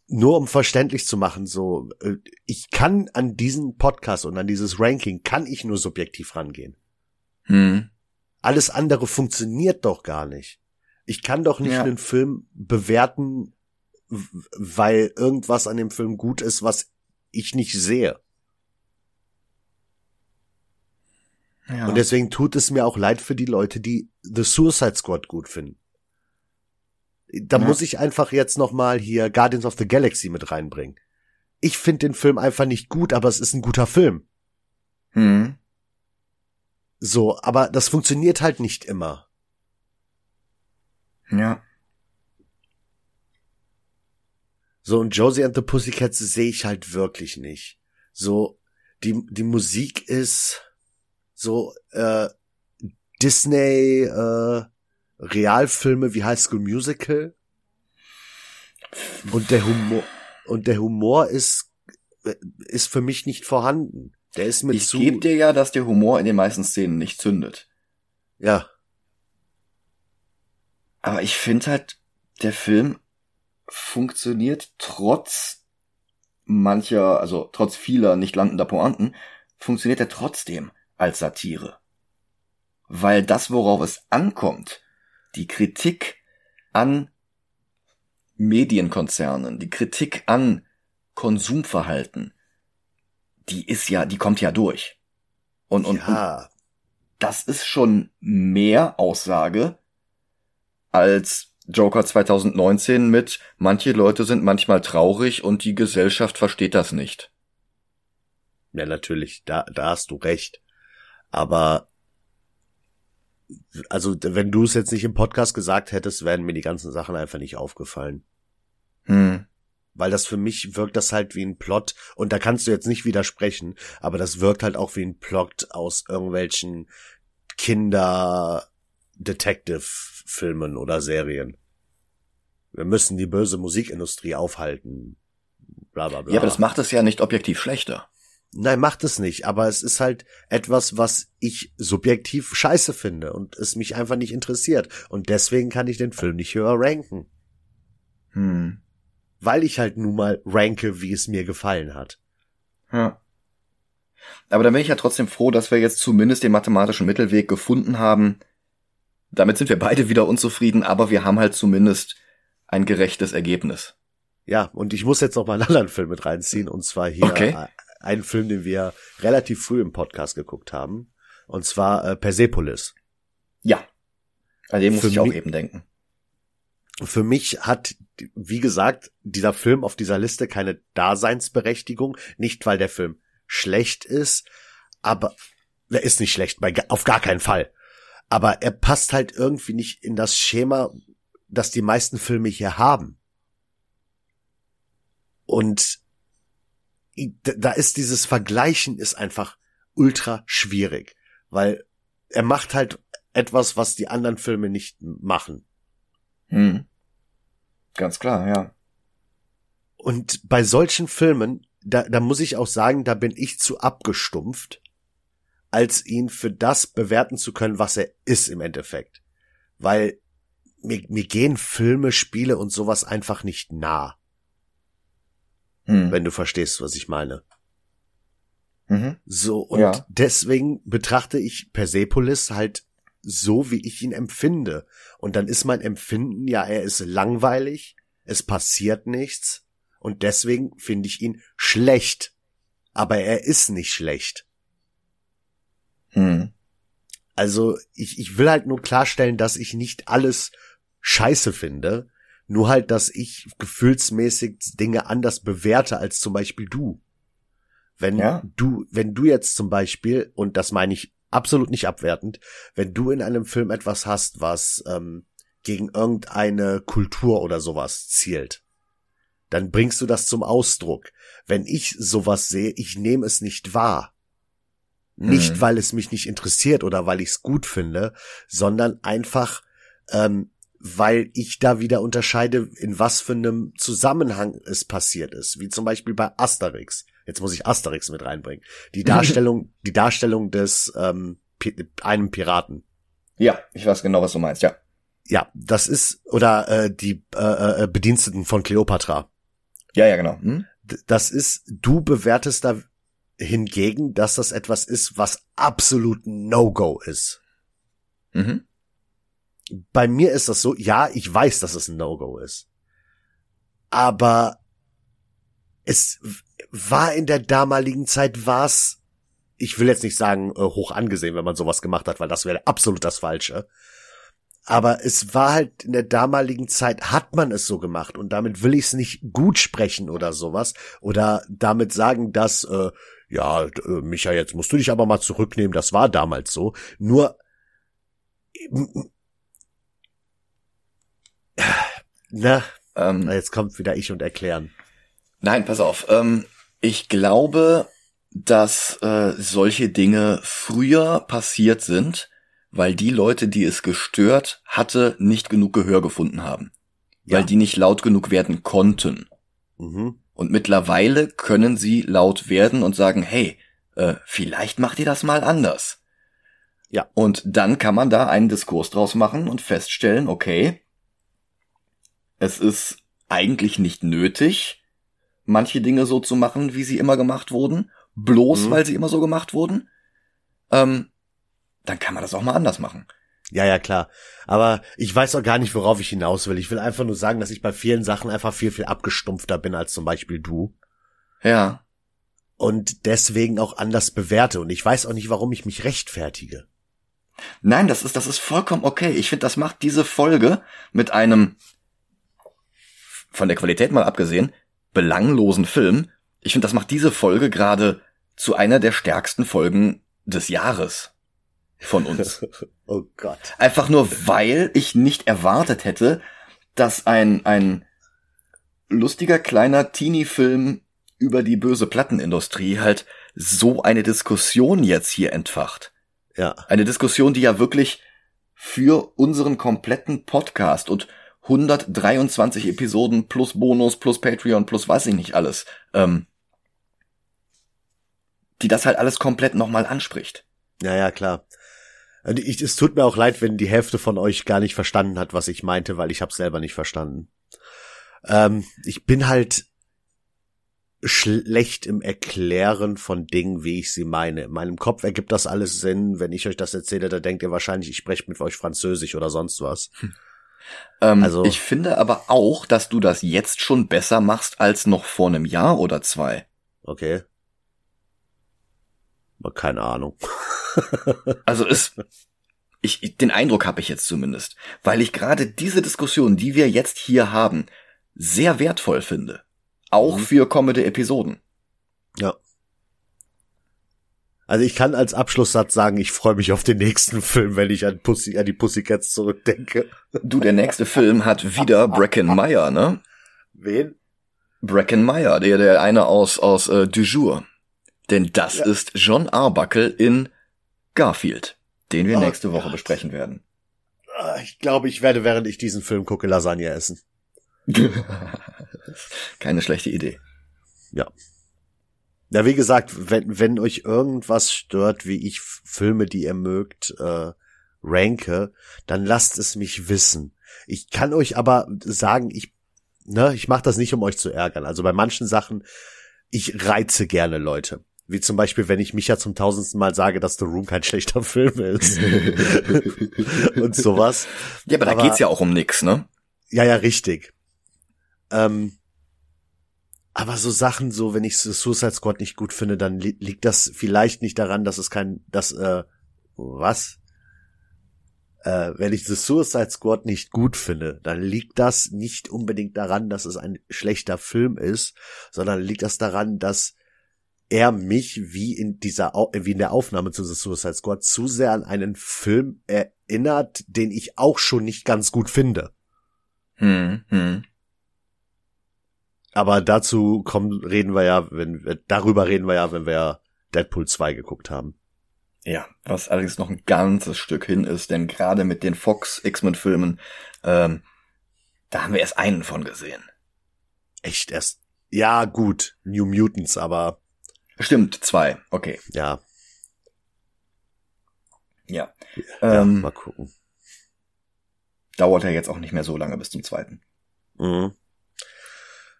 Nur um verständlich zu machen, so, äh, ich kann an diesen Podcast und an dieses Ranking kann ich nur subjektiv rangehen. Hm. Alles andere funktioniert doch gar nicht. Ich kann doch nicht ja. einen Film bewerten, weil irgendwas an dem Film gut ist, was ich nicht sehe. Ja. Und deswegen tut es mir auch leid für die Leute, die The Suicide Squad gut finden. Da ja. muss ich einfach jetzt noch mal hier Guardians of the Galaxy mit reinbringen. Ich finde den Film einfach nicht gut, aber es ist ein guter Film. Hm. So, aber das funktioniert halt nicht immer. Ja. So, und Josie and the Pussycats sehe ich halt wirklich nicht. So, die, die Musik ist, so äh, Disney äh, Realfilme wie High School Musical und der Humor und der Humor ist ist für mich nicht vorhanden. Der ist mit ich zu. Ich gebe dir ja, dass der Humor in den meisten Szenen nicht zündet. Ja. Aber ich finde halt, der Film funktioniert trotz mancher, also trotz vieler nicht landender Pointen, funktioniert er trotzdem als Satire. Weil das, worauf es ankommt, die Kritik an Medienkonzernen, die Kritik an Konsumverhalten, die ist ja, die kommt ja durch. Und, und, ja. und das ist schon mehr Aussage als Joker 2019 mit manche Leute sind manchmal traurig und die Gesellschaft versteht das nicht. Ja, natürlich, da, da hast du recht. Aber also wenn du es jetzt nicht im Podcast gesagt hättest, wären mir die ganzen Sachen einfach nicht aufgefallen. Hm. Weil das für mich wirkt das halt wie ein Plot, und da kannst du jetzt nicht widersprechen, aber das wirkt halt auch wie ein Plot aus irgendwelchen Kinder-Detective-Filmen oder Serien. Wir müssen die böse Musikindustrie aufhalten. Bla bla bla. Ja, aber das macht es ja nicht objektiv schlechter. Nein, macht es nicht, aber es ist halt etwas, was ich subjektiv scheiße finde und es mich einfach nicht interessiert. Und deswegen kann ich den Film nicht höher ranken. Hm. Weil ich halt nun mal ranke, wie es mir gefallen hat. Ja. Aber dann bin ich ja trotzdem froh, dass wir jetzt zumindest den mathematischen Mittelweg gefunden haben. Damit sind wir beide wieder unzufrieden, aber wir haben halt zumindest ein gerechtes Ergebnis. Ja, und ich muss jetzt noch mal einen anderen Film mit reinziehen, und zwar hier okay einen Film, den wir relativ früh im Podcast geguckt haben. Und zwar äh, Persepolis. Ja. An den muss ich auch eben denken. Für mich hat, wie gesagt, dieser Film auf dieser Liste keine Daseinsberechtigung. Nicht, weil der Film schlecht ist, aber er ist nicht schlecht, bei, auf gar keinen Fall. Aber er passt halt irgendwie nicht in das Schema, das die meisten Filme hier haben. Und da ist dieses Vergleichen ist einfach ultra schwierig, weil er macht halt etwas, was die anderen Filme nicht machen. Hm. Ganz klar, ja. Und bei solchen Filmen, da, da muss ich auch sagen, da bin ich zu abgestumpft, als ihn für das bewerten zu können, was er ist im Endeffekt. Weil mir, mir gehen Filme, Spiele und sowas einfach nicht nah. Hm. Wenn du verstehst, was ich meine. Mhm. So, und ja. deswegen betrachte ich Persepolis halt so, wie ich ihn empfinde. Und dann ist mein Empfinden, ja, er ist langweilig, es passiert nichts, und deswegen finde ich ihn schlecht. Aber er ist nicht schlecht. Hm. Also, ich, ich will halt nur klarstellen, dass ich nicht alles scheiße finde, nur halt, dass ich gefühlsmäßig Dinge anders bewerte als zum Beispiel du. Wenn ja. du, wenn du jetzt zum Beispiel, und das meine ich absolut nicht abwertend, wenn du in einem Film etwas hast, was ähm, gegen irgendeine Kultur oder sowas zielt, dann bringst du das zum Ausdruck. Wenn ich sowas sehe, ich nehme es nicht wahr. Nicht, mhm. weil es mich nicht interessiert oder weil ich es gut finde, sondern einfach, ähm, weil ich da wieder unterscheide, in was für einem Zusammenhang es passiert ist. Wie zum Beispiel bei Asterix. Jetzt muss ich Asterix mit reinbringen. Die Darstellung, die Darstellung des ähm, einem Piraten. Ja, ich weiß genau, was du meinst, ja. Ja, das ist, oder äh, die äh, äh, Bediensteten von Cleopatra. Ja, ja, genau. Hm? Das ist, du bewertest da hingegen, dass das etwas ist, was absolut No-Go ist. Mhm bei mir ist das so, ja, ich weiß, dass es ein No-Go ist. Aber es war in der damaligen Zeit war's, ich will jetzt nicht sagen äh, hoch angesehen, wenn man sowas gemacht hat, weil das wäre absolut das Falsche. Aber es war halt in der damaligen Zeit hat man es so gemacht und damit will ich es nicht gut sprechen oder sowas oder damit sagen, dass äh, ja, äh, Micha, jetzt musst du dich aber mal zurücknehmen, das war damals so. Nur na, ähm, jetzt kommt wieder ich und erklären. Nein, pass auf. Ähm, ich glaube, dass äh, solche Dinge früher passiert sind, weil die Leute, die es gestört hatte, nicht genug Gehör gefunden haben. Ja. Weil die nicht laut genug werden konnten. Mhm. Und mittlerweile können sie laut werden und sagen, hey, äh, vielleicht macht ihr das mal anders. Ja. Und dann kann man da einen Diskurs draus machen und feststellen, okay, es ist eigentlich nicht nötig, manche Dinge so zu machen, wie sie immer gemacht wurden, bloß mhm. weil sie immer so gemacht wurden. Ähm, dann kann man das auch mal anders machen. Ja, ja, klar. Aber ich weiß auch gar nicht, worauf ich hinaus will. Ich will einfach nur sagen, dass ich bei vielen Sachen einfach viel, viel abgestumpfter bin als zum Beispiel du. Ja. Und deswegen auch anders bewerte. Und ich weiß auch nicht, warum ich mich rechtfertige. Nein, das ist, das ist vollkommen okay. Ich finde, das macht diese Folge mit einem von der Qualität mal abgesehen, belanglosen Film. Ich finde, das macht diese Folge gerade zu einer der stärksten Folgen des Jahres von uns. oh Gott. Einfach nur, weil ich nicht erwartet hätte, dass ein, ein lustiger kleiner Teenie-Film über die böse Plattenindustrie halt so eine Diskussion jetzt hier entfacht. Ja. Eine Diskussion, die ja wirklich für unseren kompletten Podcast und 123 Episoden plus Bonus plus Patreon plus weiß ich nicht alles, ähm, die das halt alles komplett nochmal anspricht. Ja, ja, klar. Ich, es tut mir auch leid, wenn die Hälfte von euch gar nicht verstanden hat, was ich meinte, weil ich hab's selber nicht verstanden. Ähm, ich bin halt schlecht im Erklären von Dingen, wie ich sie meine. In meinem Kopf ergibt das alles Sinn. Wenn ich euch das erzähle, da denkt ihr wahrscheinlich, ich spreche mit euch Französisch oder sonst was. Hm. Ähm, also, ich finde aber auch, dass du das jetzt schon besser machst als noch vor einem Jahr oder zwei. Okay. Aber keine Ahnung. also es, ich, den Eindruck habe ich jetzt zumindest, weil ich gerade diese Diskussion, die wir jetzt hier haben, sehr wertvoll finde. Auch mhm. für kommende Episoden. Ja. Also ich kann als Abschlusssatz sagen, ich freue mich auf den nächsten Film, wenn ich an, Pussy, an die Pussycats zurückdenke. Du, der nächste Film hat wieder Bracken Meyer, ne? Wen? Bracken Meyer, der, der eine aus, aus äh, Du Jour. Denn das Ja. ist John Arbuckle in Garfield, den wir Oh nächste Woche Gott. besprechen werden. Ah, Ich glaube, ich werde, während ich diesen Film gucke, Lasagne essen. Keine schlechte Idee. Ja, wie gesagt, wenn, wenn euch irgendwas stört, wie ich Filme, die ihr mögt, äh, ranke, dann lasst es mich wissen. Ich kann euch aber sagen, ich, ne, ich mache das nicht, um euch zu ärgern. Also bei manchen Sachen, ich reize gerne Leute. Wie zum Beispiel, wenn ich mich ja zum tausendsten Mal sage, dass The Room kein schlechter Film ist. Und sowas. Ja, aber da Aber- geht's ja auch um nix, ne? Ja, ja, richtig. Ähm, aber so Sachen, so wenn ich Suicide Squad nicht gut finde, dann li liegt das vielleicht nicht daran, dass es kein, dass äh, was? Äh, wenn ich The Suicide Squad nicht gut finde, dann liegt das nicht unbedingt daran, dass es ein schlechter Film ist, sondern liegt das daran, dass er mich wie in dieser wie in der Aufnahme zu The Suicide Squad zu sehr an einen Film erinnert, den ich auch schon nicht ganz gut finde. Hm, hm. Aber dazu kommen, reden wir ja, wenn wir, darüber reden wir ja, wenn wir Deadpool 2 geguckt haben. Ja, was allerdings noch ein ganzes Stück hin ist, denn gerade mit den Fox X-Men-Filmen, ähm, da haben wir erst einen von gesehen. Echt erst, ja, gut, New Mutants, aber Stimmt, zwei. Okay, ja, ja. ja Ähm, mal gucken. dauert ja jetzt auch nicht mehr so lange bis zum zweiten. Mhm.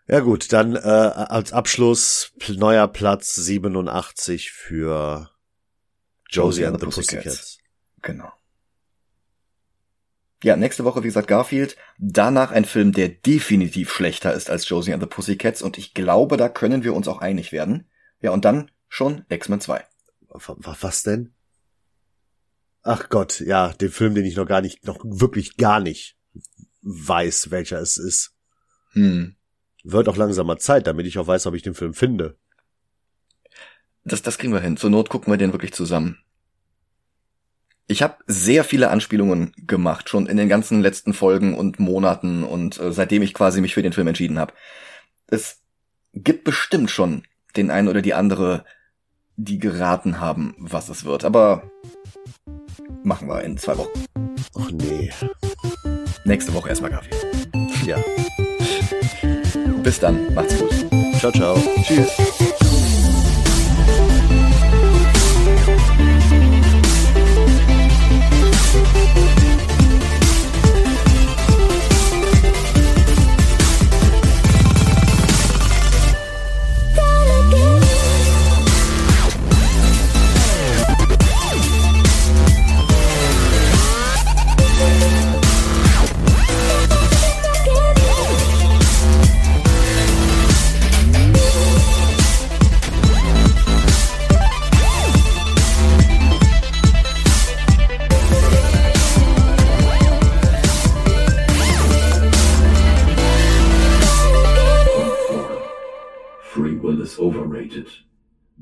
Ja gut, dann äh, als Abschluss neuer Platz 87 für Josie and the Pussycats. Genau. Ja, nächste Woche, wie gesagt, Garfield. Danach ein Film, der definitiv schlechter ist als Josie and the Pussycats. Und ich glaube, da können wir uns auch einig werden. Ja, und dann schon X-Men 2. Wa- wa- Was denn? Ach Gott, ja, den Film, den ich noch gar nicht, noch wirklich gar nicht weiß, welcher es ist. Hm. Wird auch langsamer Zeit, damit ich auch weiß, ob ich den Film finde. Das, das kriegen wir hin. Zur Not gucken wir den wirklich zusammen. Ich habe sehr viele Anspielungen gemacht, schon in den ganzen letzten Folgen und Monaten und äh, seitdem ich quasi mich für den Film entschieden habe. Es gibt bestimmt schon den einen oder die andere, die geraten haben, was es wird. Aber machen wir in zwei Wochen. Ach nee. Nächste Woche erstmal Garfield. Ja. Bis dann. Macht's gut. Ciao, ciao. Tschüss.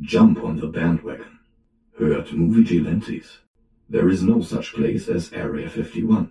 Jump on the bandwagon. Hört Movie Gelantes. There is no such place as Area 51.